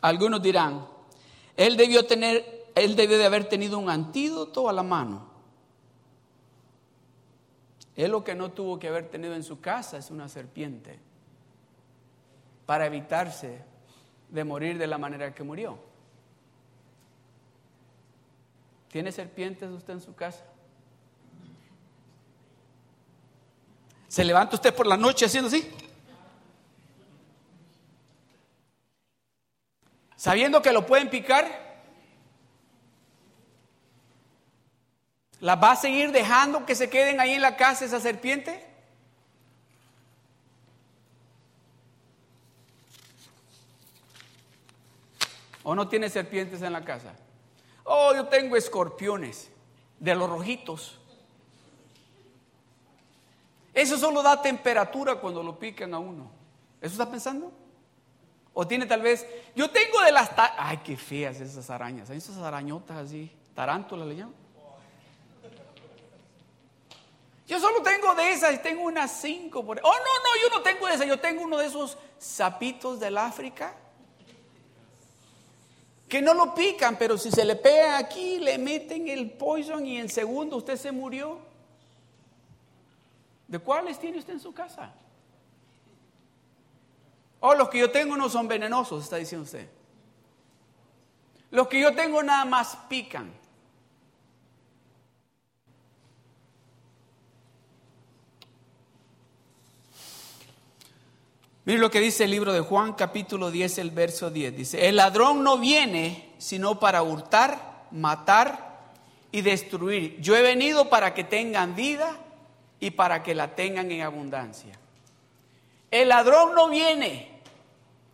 Algunos dirán, él debió tener, él debió de haber tenido un antídoto a la mano. Él lo que no tuvo que haber tenido en su casa es una serpiente para evitarse de morir de la manera que murió. ¿Tiene serpientes usted en su casa? ¿Se levanta usted por la noche haciendo así? Sabiendo que lo pueden picar. ¿La va a seguir dejando que se queden ahí en la casa esa serpiente? ¿O no tiene serpientes en la casa? Oh, yo tengo escorpiones de los rojitos. Eso solo da temperatura cuando lo pican a uno. ¿Eso está pensando? O tiene tal vez, yo tengo de las... Ay, qué feas esas arañas. Esas arañotas así, tarántulas le llaman. Yo solo tengo de esas tengo unas cinco por Oh, no, no, yo no tengo de esas. Yo tengo uno de esos sapitos del África que no lo pican, pero si se le pega aquí, le meten el poison y en segundo usted se murió. ¿De cuáles tiene usted en su casa? Oh, los que yo tengo no son venenosos, está diciendo usted. Los que yo tengo nada más pican. Mire lo que dice el libro de Juan capítulo 10, el verso 10. Dice, el ladrón no viene sino para hurtar, matar y destruir. Yo he venido para que tengan vida y para que la tengan en abundancia. El ladrón no viene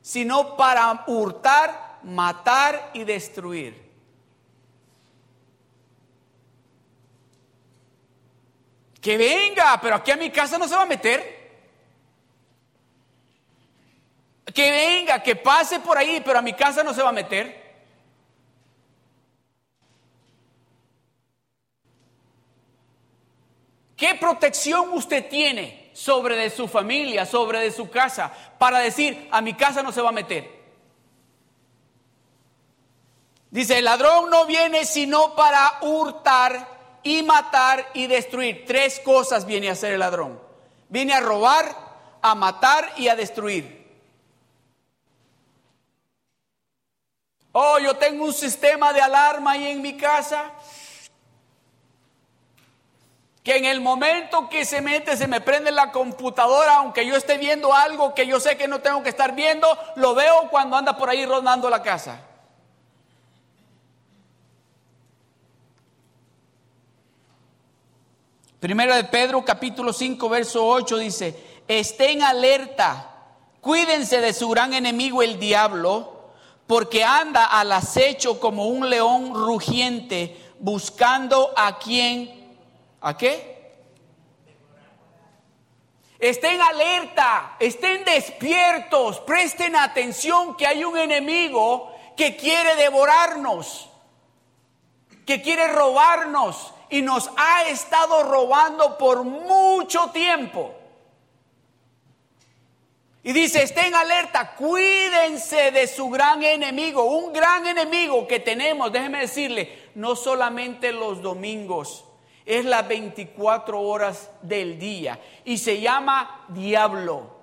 sino para hurtar, matar y destruir. Que venga, pero aquí a mi casa no se va a meter. Que venga, que pase por ahí, pero a mi casa no se va a meter. ¿Qué protección usted tiene sobre de su familia, sobre de su casa, para decir, a mi casa no se va a meter? Dice, el ladrón no viene sino para hurtar y matar y destruir. Tres cosas viene a hacer el ladrón. Viene a robar, a matar y a destruir. Oh, yo tengo un sistema de alarma ahí en mi casa. Que en el momento que se mete, se me prende la computadora, aunque yo esté viendo algo que yo sé que no tengo que estar viendo, lo veo cuando anda por ahí rondando la casa. Primera de Pedro capítulo 5 verso 8 dice, estén alerta, cuídense de su gran enemigo el diablo porque anda al acecho como un león rugiente, buscando a quien, ¿a qué? Estén alerta, estén despiertos, presten atención que hay un enemigo que quiere devorarnos, que quiere robarnos y nos ha estado robando por mucho tiempo. Y dice, estén alerta, cuídense de su gran enemigo, un gran enemigo que tenemos, déjeme decirle, no solamente los domingos, es las 24 horas del día y se llama diablo.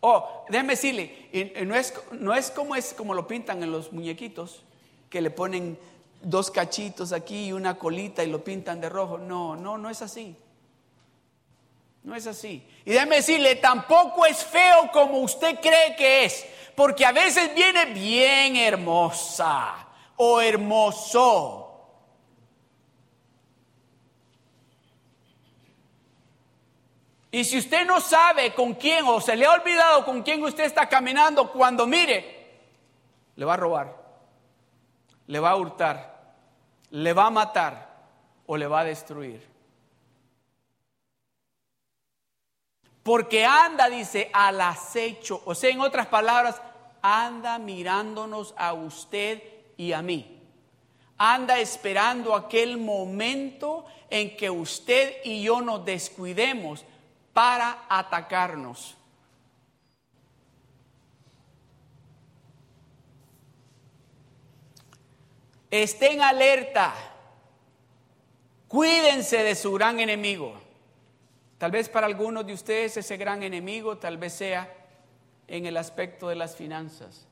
Oh, déjeme decirle, no es, no es como es como lo pintan en los muñequitos, que le ponen dos cachitos aquí y una colita y lo pintan de rojo. No, no, no es así. No es así. Y déjeme decirle, tampoco es feo como usted cree que es, porque a veces viene bien hermosa o hermoso. Y si usted no sabe con quién o se le ha olvidado con quién usted está caminando, cuando mire, le va a robar, le va a hurtar, le va a matar o le va a destruir. Porque anda, dice, al acecho. O sea, en otras palabras, anda mirándonos a usted y a mí. Anda esperando aquel momento en que usted y yo nos descuidemos para atacarnos. Estén alerta. Cuídense de su gran enemigo. Tal vez para algunos de ustedes ese gran enemigo tal vez sea en el aspecto de las finanzas.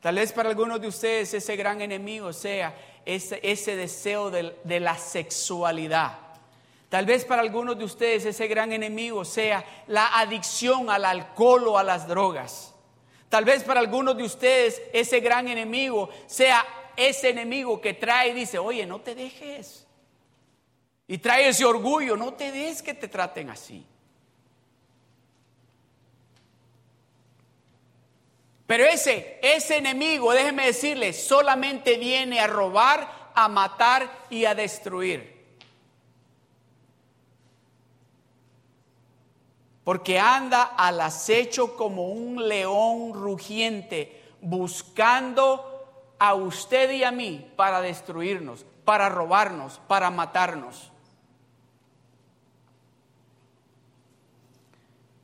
Tal vez para algunos de ustedes ese gran enemigo sea ese, ese deseo de, de la sexualidad. Tal vez para algunos de ustedes ese gran enemigo sea la adicción al alcohol o a las drogas. Tal vez para algunos de ustedes ese gran enemigo sea ese enemigo que trae y dice, oye, no te dejes. Y trae ese orgullo, no te des que te traten así. Pero ese, ese enemigo, déjeme decirle, solamente viene a robar, a matar y a destruir. Porque anda al acecho como un león rugiente, buscando a usted y a mí para destruirnos, para robarnos, para matarnos.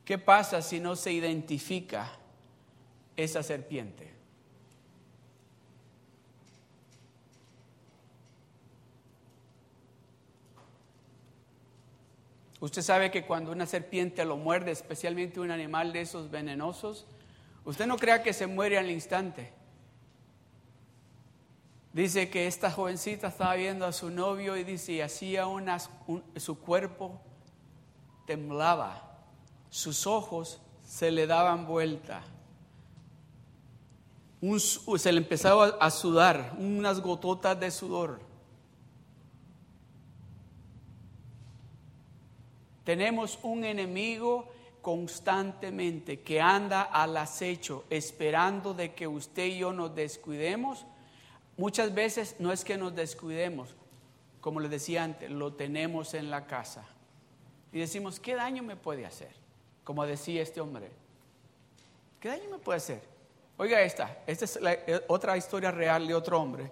¿Qué pasa si no se identifica esa serpiente? Usted sabe que cuando una serpiente lo muerde, especialmente un animal de esos venenosos, usted no crea que se muere al instante. Dice que esta jovencita estaba viendo a su novio y dice, hacía unas, su cuerpo temblaba sus ojos se le daban vuelta. se le empezaba a sudar, unas gototas de sudor. Tenemos un enemigo constantemente que anda al acecho esperando de que usted y yo nos descuidemos. Muchas veces no es que nos descuidemos, como le decía antes, lo tenemos en la casa. Y decimos, ¿qué daño me puede hacer? como decía este hombre. ¿Qué daño me puede hacer? Oiga esta, esta es eh, otra historia real de otro hombre.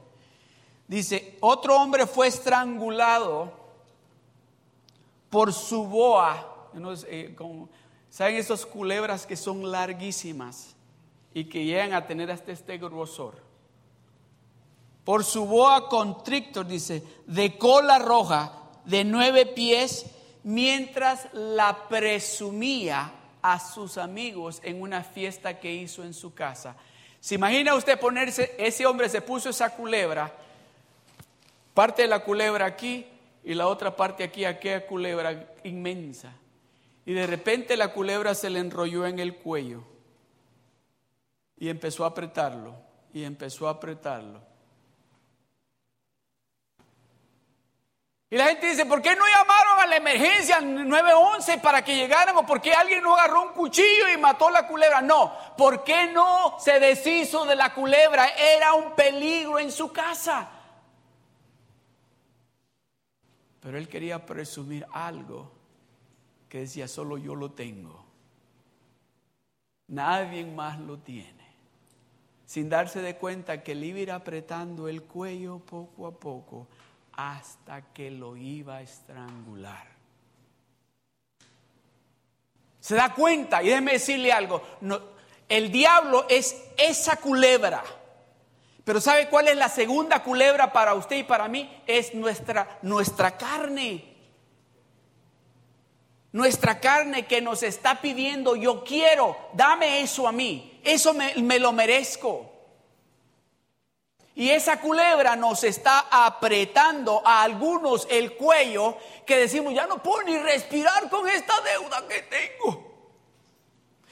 Dice, otro hombre fue estrangulado por su boa. Eh, ¿Saben esas culebras que son larguísimas y que llegan a tener hasta este grosor? Por su boa constrictor, dice, de cola roja, de nueve pies mientras la presumía a sus amigos en una fiesta que hizo en su casa. ¿Se imagina usted ponerse, ese hombre se puso esa culebra, parte de la culebra aquí y la otra parte aquí, aquella culebra inmensa. Y de repente la culebra se le enrolló en el cuello y empezó a apretarlo y empezó a apretarlo. Y la gente dice, ¿por qué no llamaron a la emergencia 911 para que llegaran? ¿O por qué alguien no agarró un cuchillo y mató la culebra? No, ¿por qué no se deshizo de la culebra? Era un peligro en su casa. Pero él quería presumir algo que decía, solo yo lo tengo. Nadie más lo tiene. Sin darse de cuenta que le iba apretando el cuello poco a poco hasta que lo iba a estrangular. ¿Se da cuenta? Y déjeme decirle algo. el diablo es esa culebra. Pero ¿sabe cuál es la segunda culebra para usted y para mí? Es nuestra, nuestra carne. Nuestra carne que nos está pidiendo, yo quiero, dame eso a mí. Eso me lo merezco. Y esa culebra nos está apretando a algunos el cuello que decimos, ya no puedo ni respirar con esta deuda que tengo.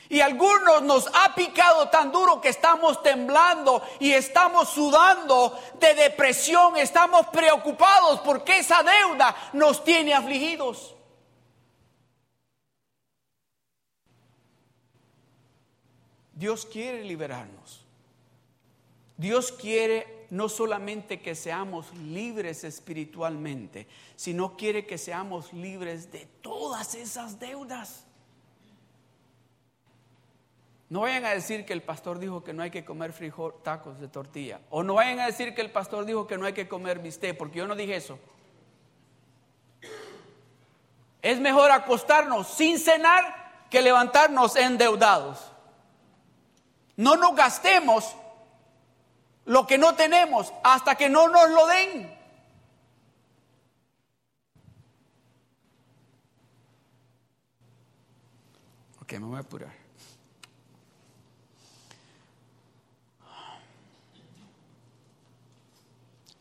Y algunos nos ha picado tan duro que estamos temblando y estamos sudando de depresión, estamos preocupados porque esa deuda nos tiene afligidos. Dios quiere liberarnos. Dios quiere no solamente que seamos libres espiritualmente, sino quiere que seamos libres de todas esas deudas. No vayan a decir que el pastor dijo que no hay que comer frijol, tacos de tortilla. O no vayan a decir que el pastor dijo que no hay que comer bistec, porque yo no dije eso. Es mejor acostarnos sin cenar que levantarnos endeudados. No nos gastemos lo que no tenemos hasta que no nos lo den. Ok, me voy a apurar.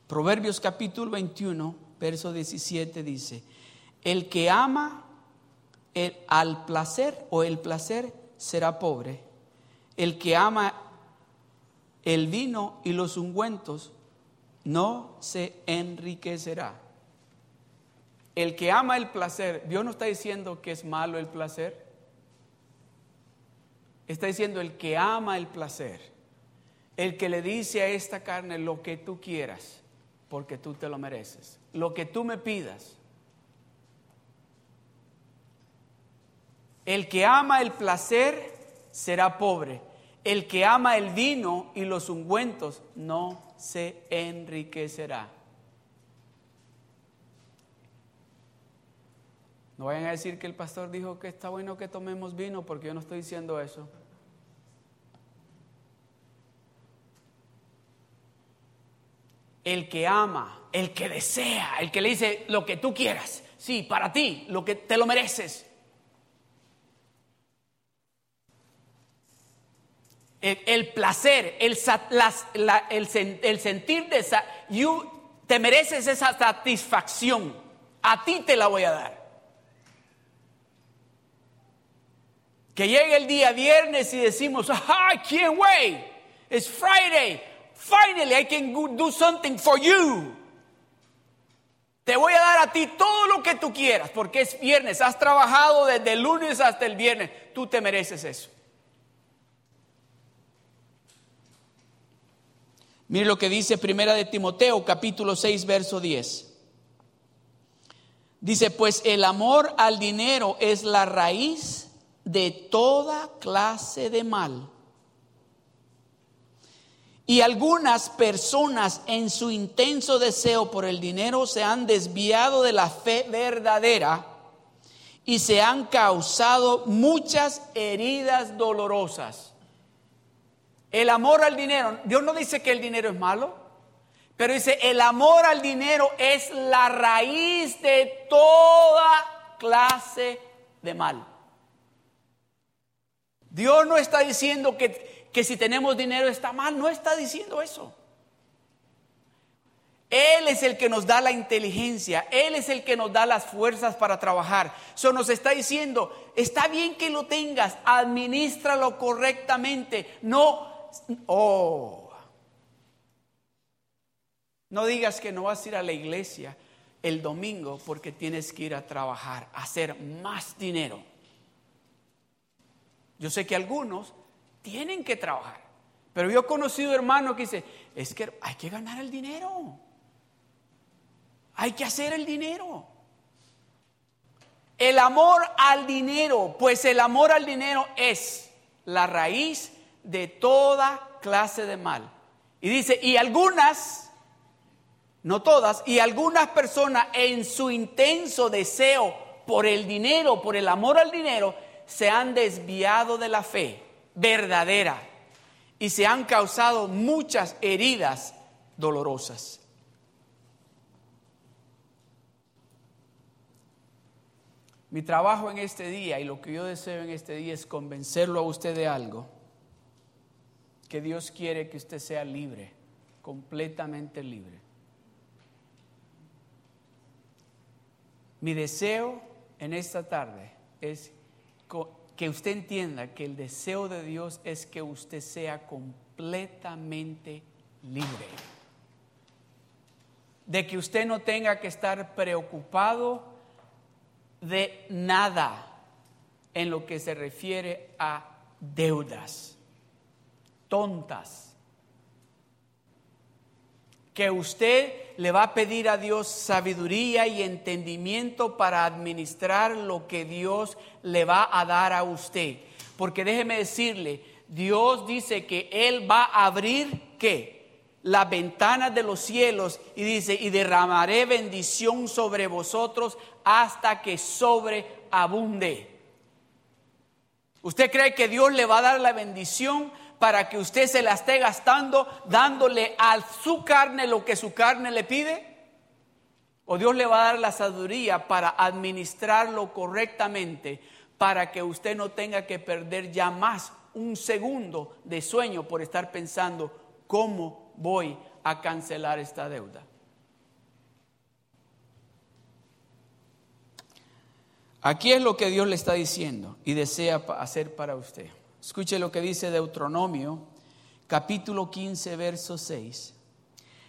Proverbios capítulo 21, verso 17 dice, el que ama el, al placer o el placer será pobre. El que ama el vino y los ungüentos no se enriquecerá. El que ama el placer, Dios no está diciendo que es malo el placer. Está diciendo el que ama el placer, el que le dice a esta carne lo que tú quieras, porque tú te lo mereces, lo que tú me pidas. El que ama el placer será pobre. El que ama el vino y los ungüentos no se enriquecerá. No vayan a decir que el pastor dijo que está bueno que tomemos vino, porque yo no estoy diciendo eso. El que ama, el que desea, el que le dice lo que tú quieras, sí, para ti, lo que te lo mereces. El, placer, el, el, sentir de esa, you, te mereces esa satisfacción. A ti te la voy a dar. Que llegue el día viernes y decimos, I can't wait. It's Friday. Finally, I can do something for you. Te voy a dar a ti todo lo que tú quieras, porque es viernes. Has trabajado desde el lunes hasta el viernes. Tú te mereces eso. Mire lo que dice Primera de Timoteo, capítulo 6, verso 10. Dice, pues el amor al dinero es la raíz de toda clase de mal. Y algunas personas en su intenso deseo por el dinero se han desviado de la fe verdadera y se han causado muchas heridas dolorosas. El amor al dinero, Dios no dice que el dinero es malo, pero dice, el amor al dinero es la raíz de toda clase de mal. Dios no está diciendo que, que si tenemos dinero está mal, no está diciendo eso. Él es el que nos da la inteligencia, Él es el que nos da las fuerzas para trabajar. Eso nos está diciendo, está bien que lo tengas, administralo correctamente. No, oh, no digas que no vas a ir a la iglesia el domingo porque tienes que ir a trabajar, a hacer más dinero. Yo sé que algunos tienen que trabajar, pero yo he conocido hermanos que dicen, es que hay que ganar el dinero, hay que hacer el dinero. El amor al dinero, pues el amor al dinero es la raíz de toda clase de mal. Y dice, y algunas, no todas, y algunas personas en su intenso deseo por el dinero, por el amor al dinero, se han desviado de la fe verdadera y se han causado muchas heridas dolorosas. Mi trabajo en este día y lo que yo deseo en este día es convencerlo a usted de algo, que Dios quiere que usted sea libre, completamente libre. Mi deseo en esta tarde es que usted entienda que el deseo de Dios es que usted sea completamente libre. De que usted no tenga que estar preocupado de nada en lo que se refiere a deudas tontas que usted le va a pedir a Dios sabiduría y entendimiento para administrar lo que Dios le va a dar a usted. Porque déjeme decirle, Dios dice que Él va a abrir qué? Las ventanas de los cielos y dice, y derramaré bendición sobre vosotros hasta que sobreabunde. ¿Usted cree que Dios le va a dar la bendición? para que usted se la esté gastando dándole a su carne lo que su carne le pide? ¿O Dios le va a dar la sabiduría para administrarlo correctamente para que usted no tenga que perder ya más un segundo de sueño por estar pensando cómo voy a cancelar esta deuda? Aquí es lo que Dios le está diciendo y desea hacer para usted. Escuche lo que dice Deuteronomio, capítulo 15, verso 6.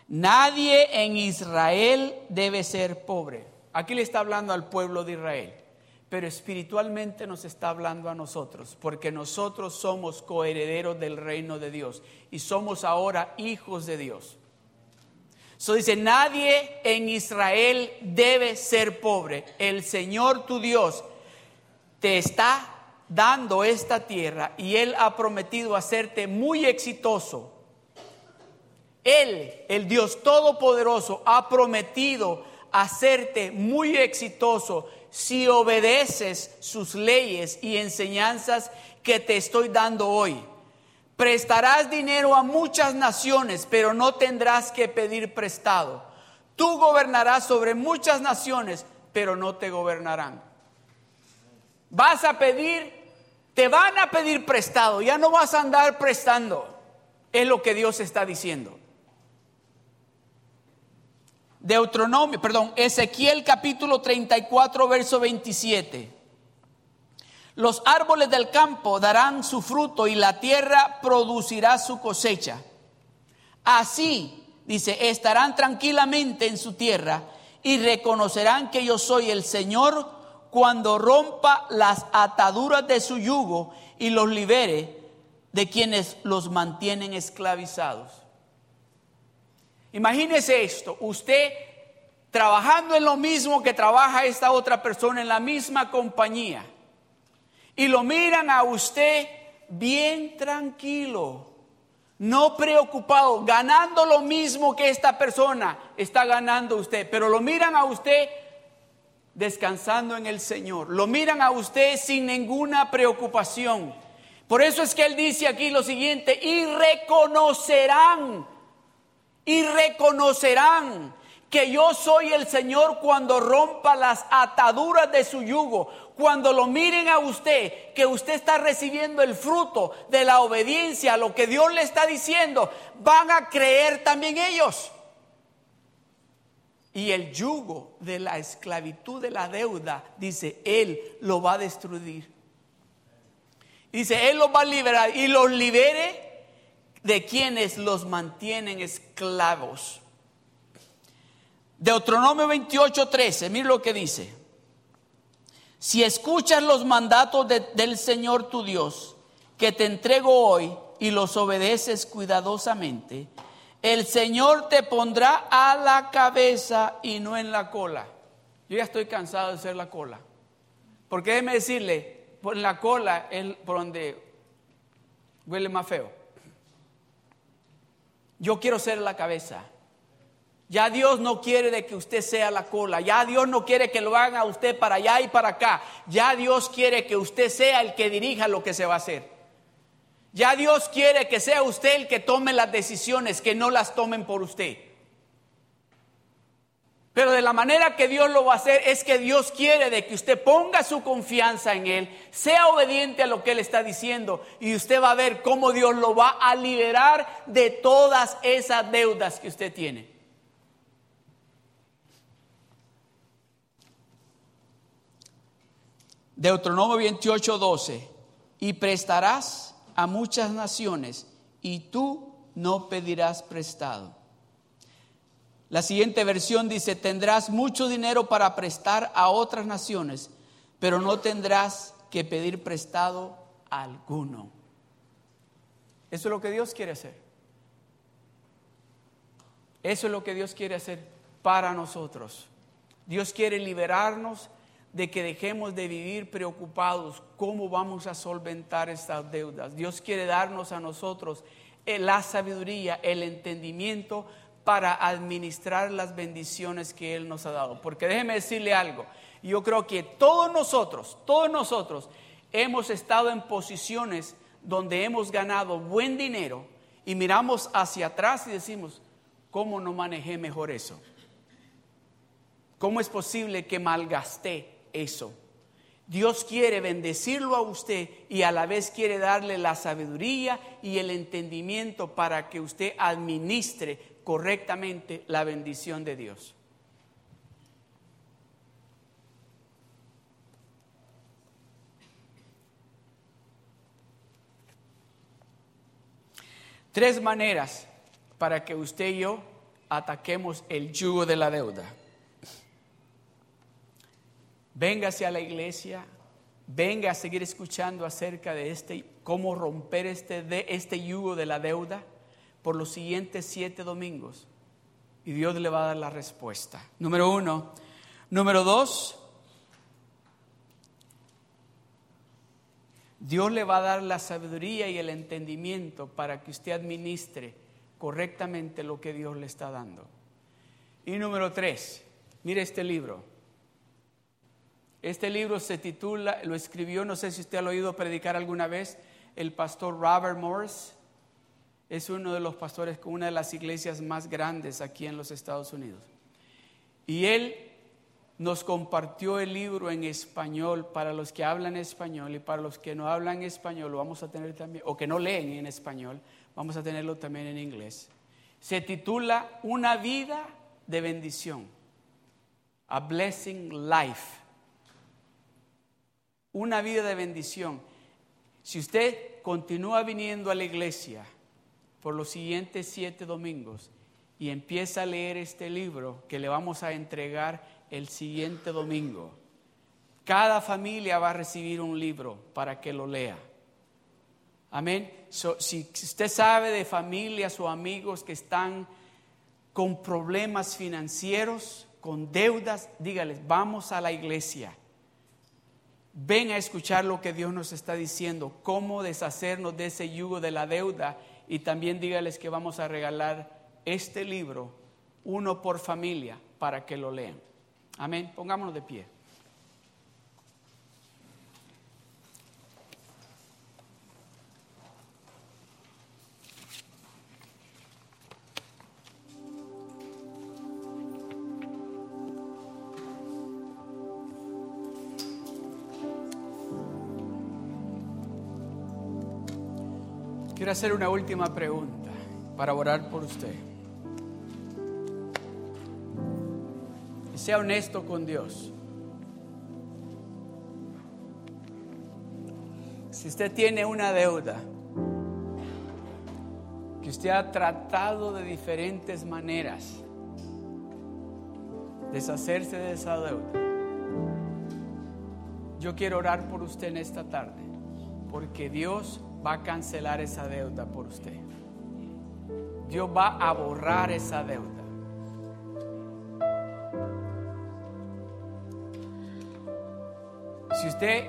Nadie en Israel debe ser pobre. Aquí le está hablando al pueblo de Israel, pero espiritualmente nos está hablando a nosotros, porque nosotros somos coherederos del reino de Dios y somos ahora hijos de Dios. Eso dice, nadie en Israel debe ser pobre. El Señor tu Dios te está dando esta tierra y Él ha prometido hacerte muy exitoso. Él, el Dios Todopoderoso, ha prometido hacerte muy exitoso si obedeces sus leyes y enseñanzas que te estoy dando hoy. Prestarás dinero a muchas naciones, pero no tendrás que pedir prestado. Tú gobernarás sobre muchas naciones, pero no te gobernarán. Vas a pedir, te van a pedir prestado, ya no vas a andar prestando. Es lo que Dios está diciendo. Deuteronomio, perdón, Ezequiel capítulo 34, verso 27. Los árboles del campo darán su fruto y la tierra producirá su cosecha. Así, dice, estarán tranquilamente en su tierra y reconocerán que yo soy el Señor cuando rompa las ataduras de su yugo y los libere de quienes los mantienen esclavizados. Imagínese esto, usted trabajando en lo mismo que trabaja esta otra persona en la misma compañía y lo miran a usted bien tranquilo, no preocupado, ganando lo mismo que esta persona está ganando usted, pero lo miran a usted descansando en el Señor, lo miran a usted sin ninguna preocupación. Por eso es que Él dice aquí lo siguiente, y reconocerán, y reconocerán que yo soy el Señor cuando rompa las ataduras de su yugo, cuando lo miren a usted, que usted está recibiendo el fruto de la obediencia a lo que Dios le está diciendo, van a creer también ellos. Y el yugo de la esclavitud de la deuda, dice, Él lo va a destruir. Dice, Él los va a liberar y los libere de quienes los mantienen esclavos. Deuteronomio 28, 13, mire lo que dice. Si escuchas los mandatos del Señor tu Dios, que te entrego hoy, y los obedeces cuidadosamente, el Señor te pondrá a la cabeza y no en la cola. Yo ya estoy cansado de ser la cola. Porque déjeme decirle, por la cola es por donde huele más feo. Yo quiero ser la cabeza. Ya Dios no quiere de que usted sea la cola. Ya Dios no quiere que lo haga usted para allá y para acá. Ya Dios quiere que usted sea el que dirija lo que se va a hacer. Ya Dios quiere que sea usted el que tome las decisiones, que no las tomen por usted. Pero de la manera que Dios lo va a hacer es que Dios quiere de que usted ponga su confianza en Él, sea obediente a lo que Él está diciendo y usted va a ver cómo Dios lo va a liberar de todas esas deudas que usted tiene. Deuteronomio 28, 12. Y prestarás a muchas naciones y tú no pedirás prestado. La siguiente versión dice, tendrás mucho dinero para prestar a otras naciones, pero no tendrás que pedir prestado alguno. Eso es lo que Dios quiere hacer. Eso es lo que Dios quiere hacer para nosotros. Dios quiere liberarnos de que dejemos de vivir preocupados cómo vamos a solventar estas deudas. Dios quiere darnos a nosotros eh, la sabiduría, el entendimiento para administrar las bendiciones que Él nos ha dado. Porque déjeme decirle algo, yo creo que todos nosotros, todos nosotros hemos estado en posiciones donde hemos ganado buen dinero y miramos hacia atrás y decimos, ¿cómo no manejé mejor eso? ¿Cómo es posible que malgasté eso. Dios quiere bendecirlo a usted y a la vez quiere darle la sabiduría y el entendimiento para que usted administre correctamente la bendición de Dios. Tres maneras para que usted y yo ataquemos el yugo de la deuda. Véngase a la iglesia, venga a seguir escuchando acerca de este, cómo romper este, de, este yugo de la deuda por los siguientes siete domingos. Y Dios le va a dar la respuesta. Número uno. Número dos, Dios le va a dar la sabiduría y el entendimiento para que usted administre correctamente lo que Dios le está dando. Y número tres, mire este libro. Este libro se titula, lo escribió, no sé si usted lo ha oído predicar alguna vez, el pastor Robert Morris. Es uno de los pastores con una de las iglesias más grandes aquí en los Estados Unidos. Y él nos compartió el libro en español para los que hablan español y para los que no hablan español lo vamos a tener también, o que no leen en español, vamos a tenerlo también en inglés. Se titula Una vida de bendición, A Blessing Life. Una vida de bendición. Si usted continúa viniendo a la iglesia por los siguientes siete domingos y empieza a leer este libro que le vamos a entregar el siguiente domingo. Cada familia va a recibir un libro para que lo lea. Amén. si usted sabe de familias o amigos que están con problemas financieros, con deudas, dígales, vamos a la iglesia. Ven a escuchar lo que Dios nos está diciendo, cómo deshacernos de ese yugo de la deuda y también dígales que vamos a regalar este libro, uno por familia, para que lo lean. Amén. Pongámonos de pie. Hacer una última pregunta para orar por usted. sea honesto con Dios. Si usted tiene una deuda que usted ha tratado de diferentes maneras deshacerse de esa deuda, yo quiero orar por usted en esta tarde, porque Dios va a cancelar esa deuda por usted. Dios va a borrar esa deuda. Si usted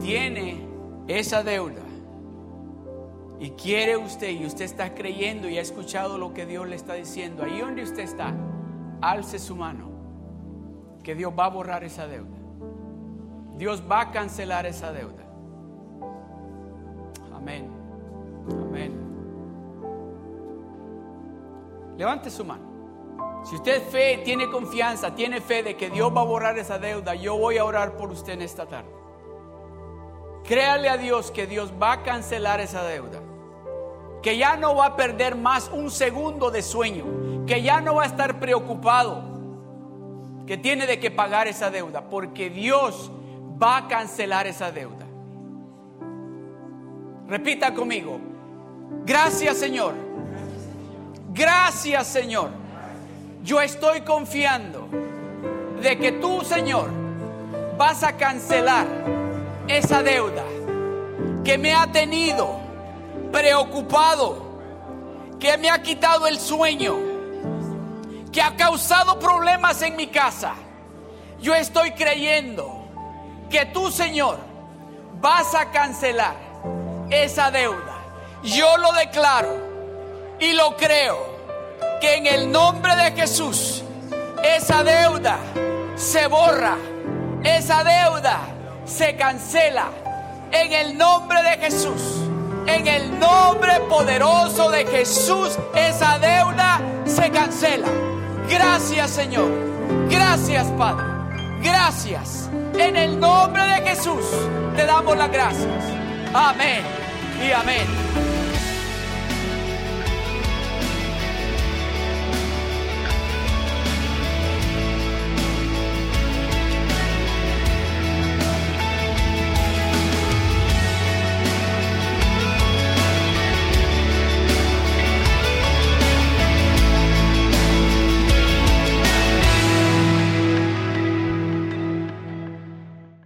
tiene esa deuda y quiere usted y usted está creyendo y ha escuchado lo que Dios le está diciendo, ahí donde usted está, alce su mano, que Dios va a borrar esa deuda. Dios va a cancelar esa deuda. Amén. Amén. Levante su mano. Si usted fe, tiene confianza, tiene fe de que Dios va a borrar esa deuda, yo voy a orar por usted en esta tarde. Créale a Dios que Dios va a cancelar esa deuda. Que ya no va a perder más un segundo de sueño. Que ya no va a estar preocupado. Que tiene de que pagar esa deuda. Porque Dios va a cancelar esa deuda. Repita conmigo. Gracias Señor. Gracias Señor yo estoy confiando de que tú, Señor, vas a cancelar esa deuda que me ha tenido preocupado, que me ha quitado el sueño, que ha causado problemas en mi casa. Yo estoy creyendo que tú, Señor, vas a cancelar esa deuda. Yo lo declaro y lo creo que en el nombre de Jesús esa deuda se borra, esa deuda se cancela. En el nombre de Jesús, en el nombre poderoso de Jesús, esa deuda se cancela. Gracias Señor, gracias Padre, gracias. En el nombre de Jesús te damos las gracias. Amén y amén.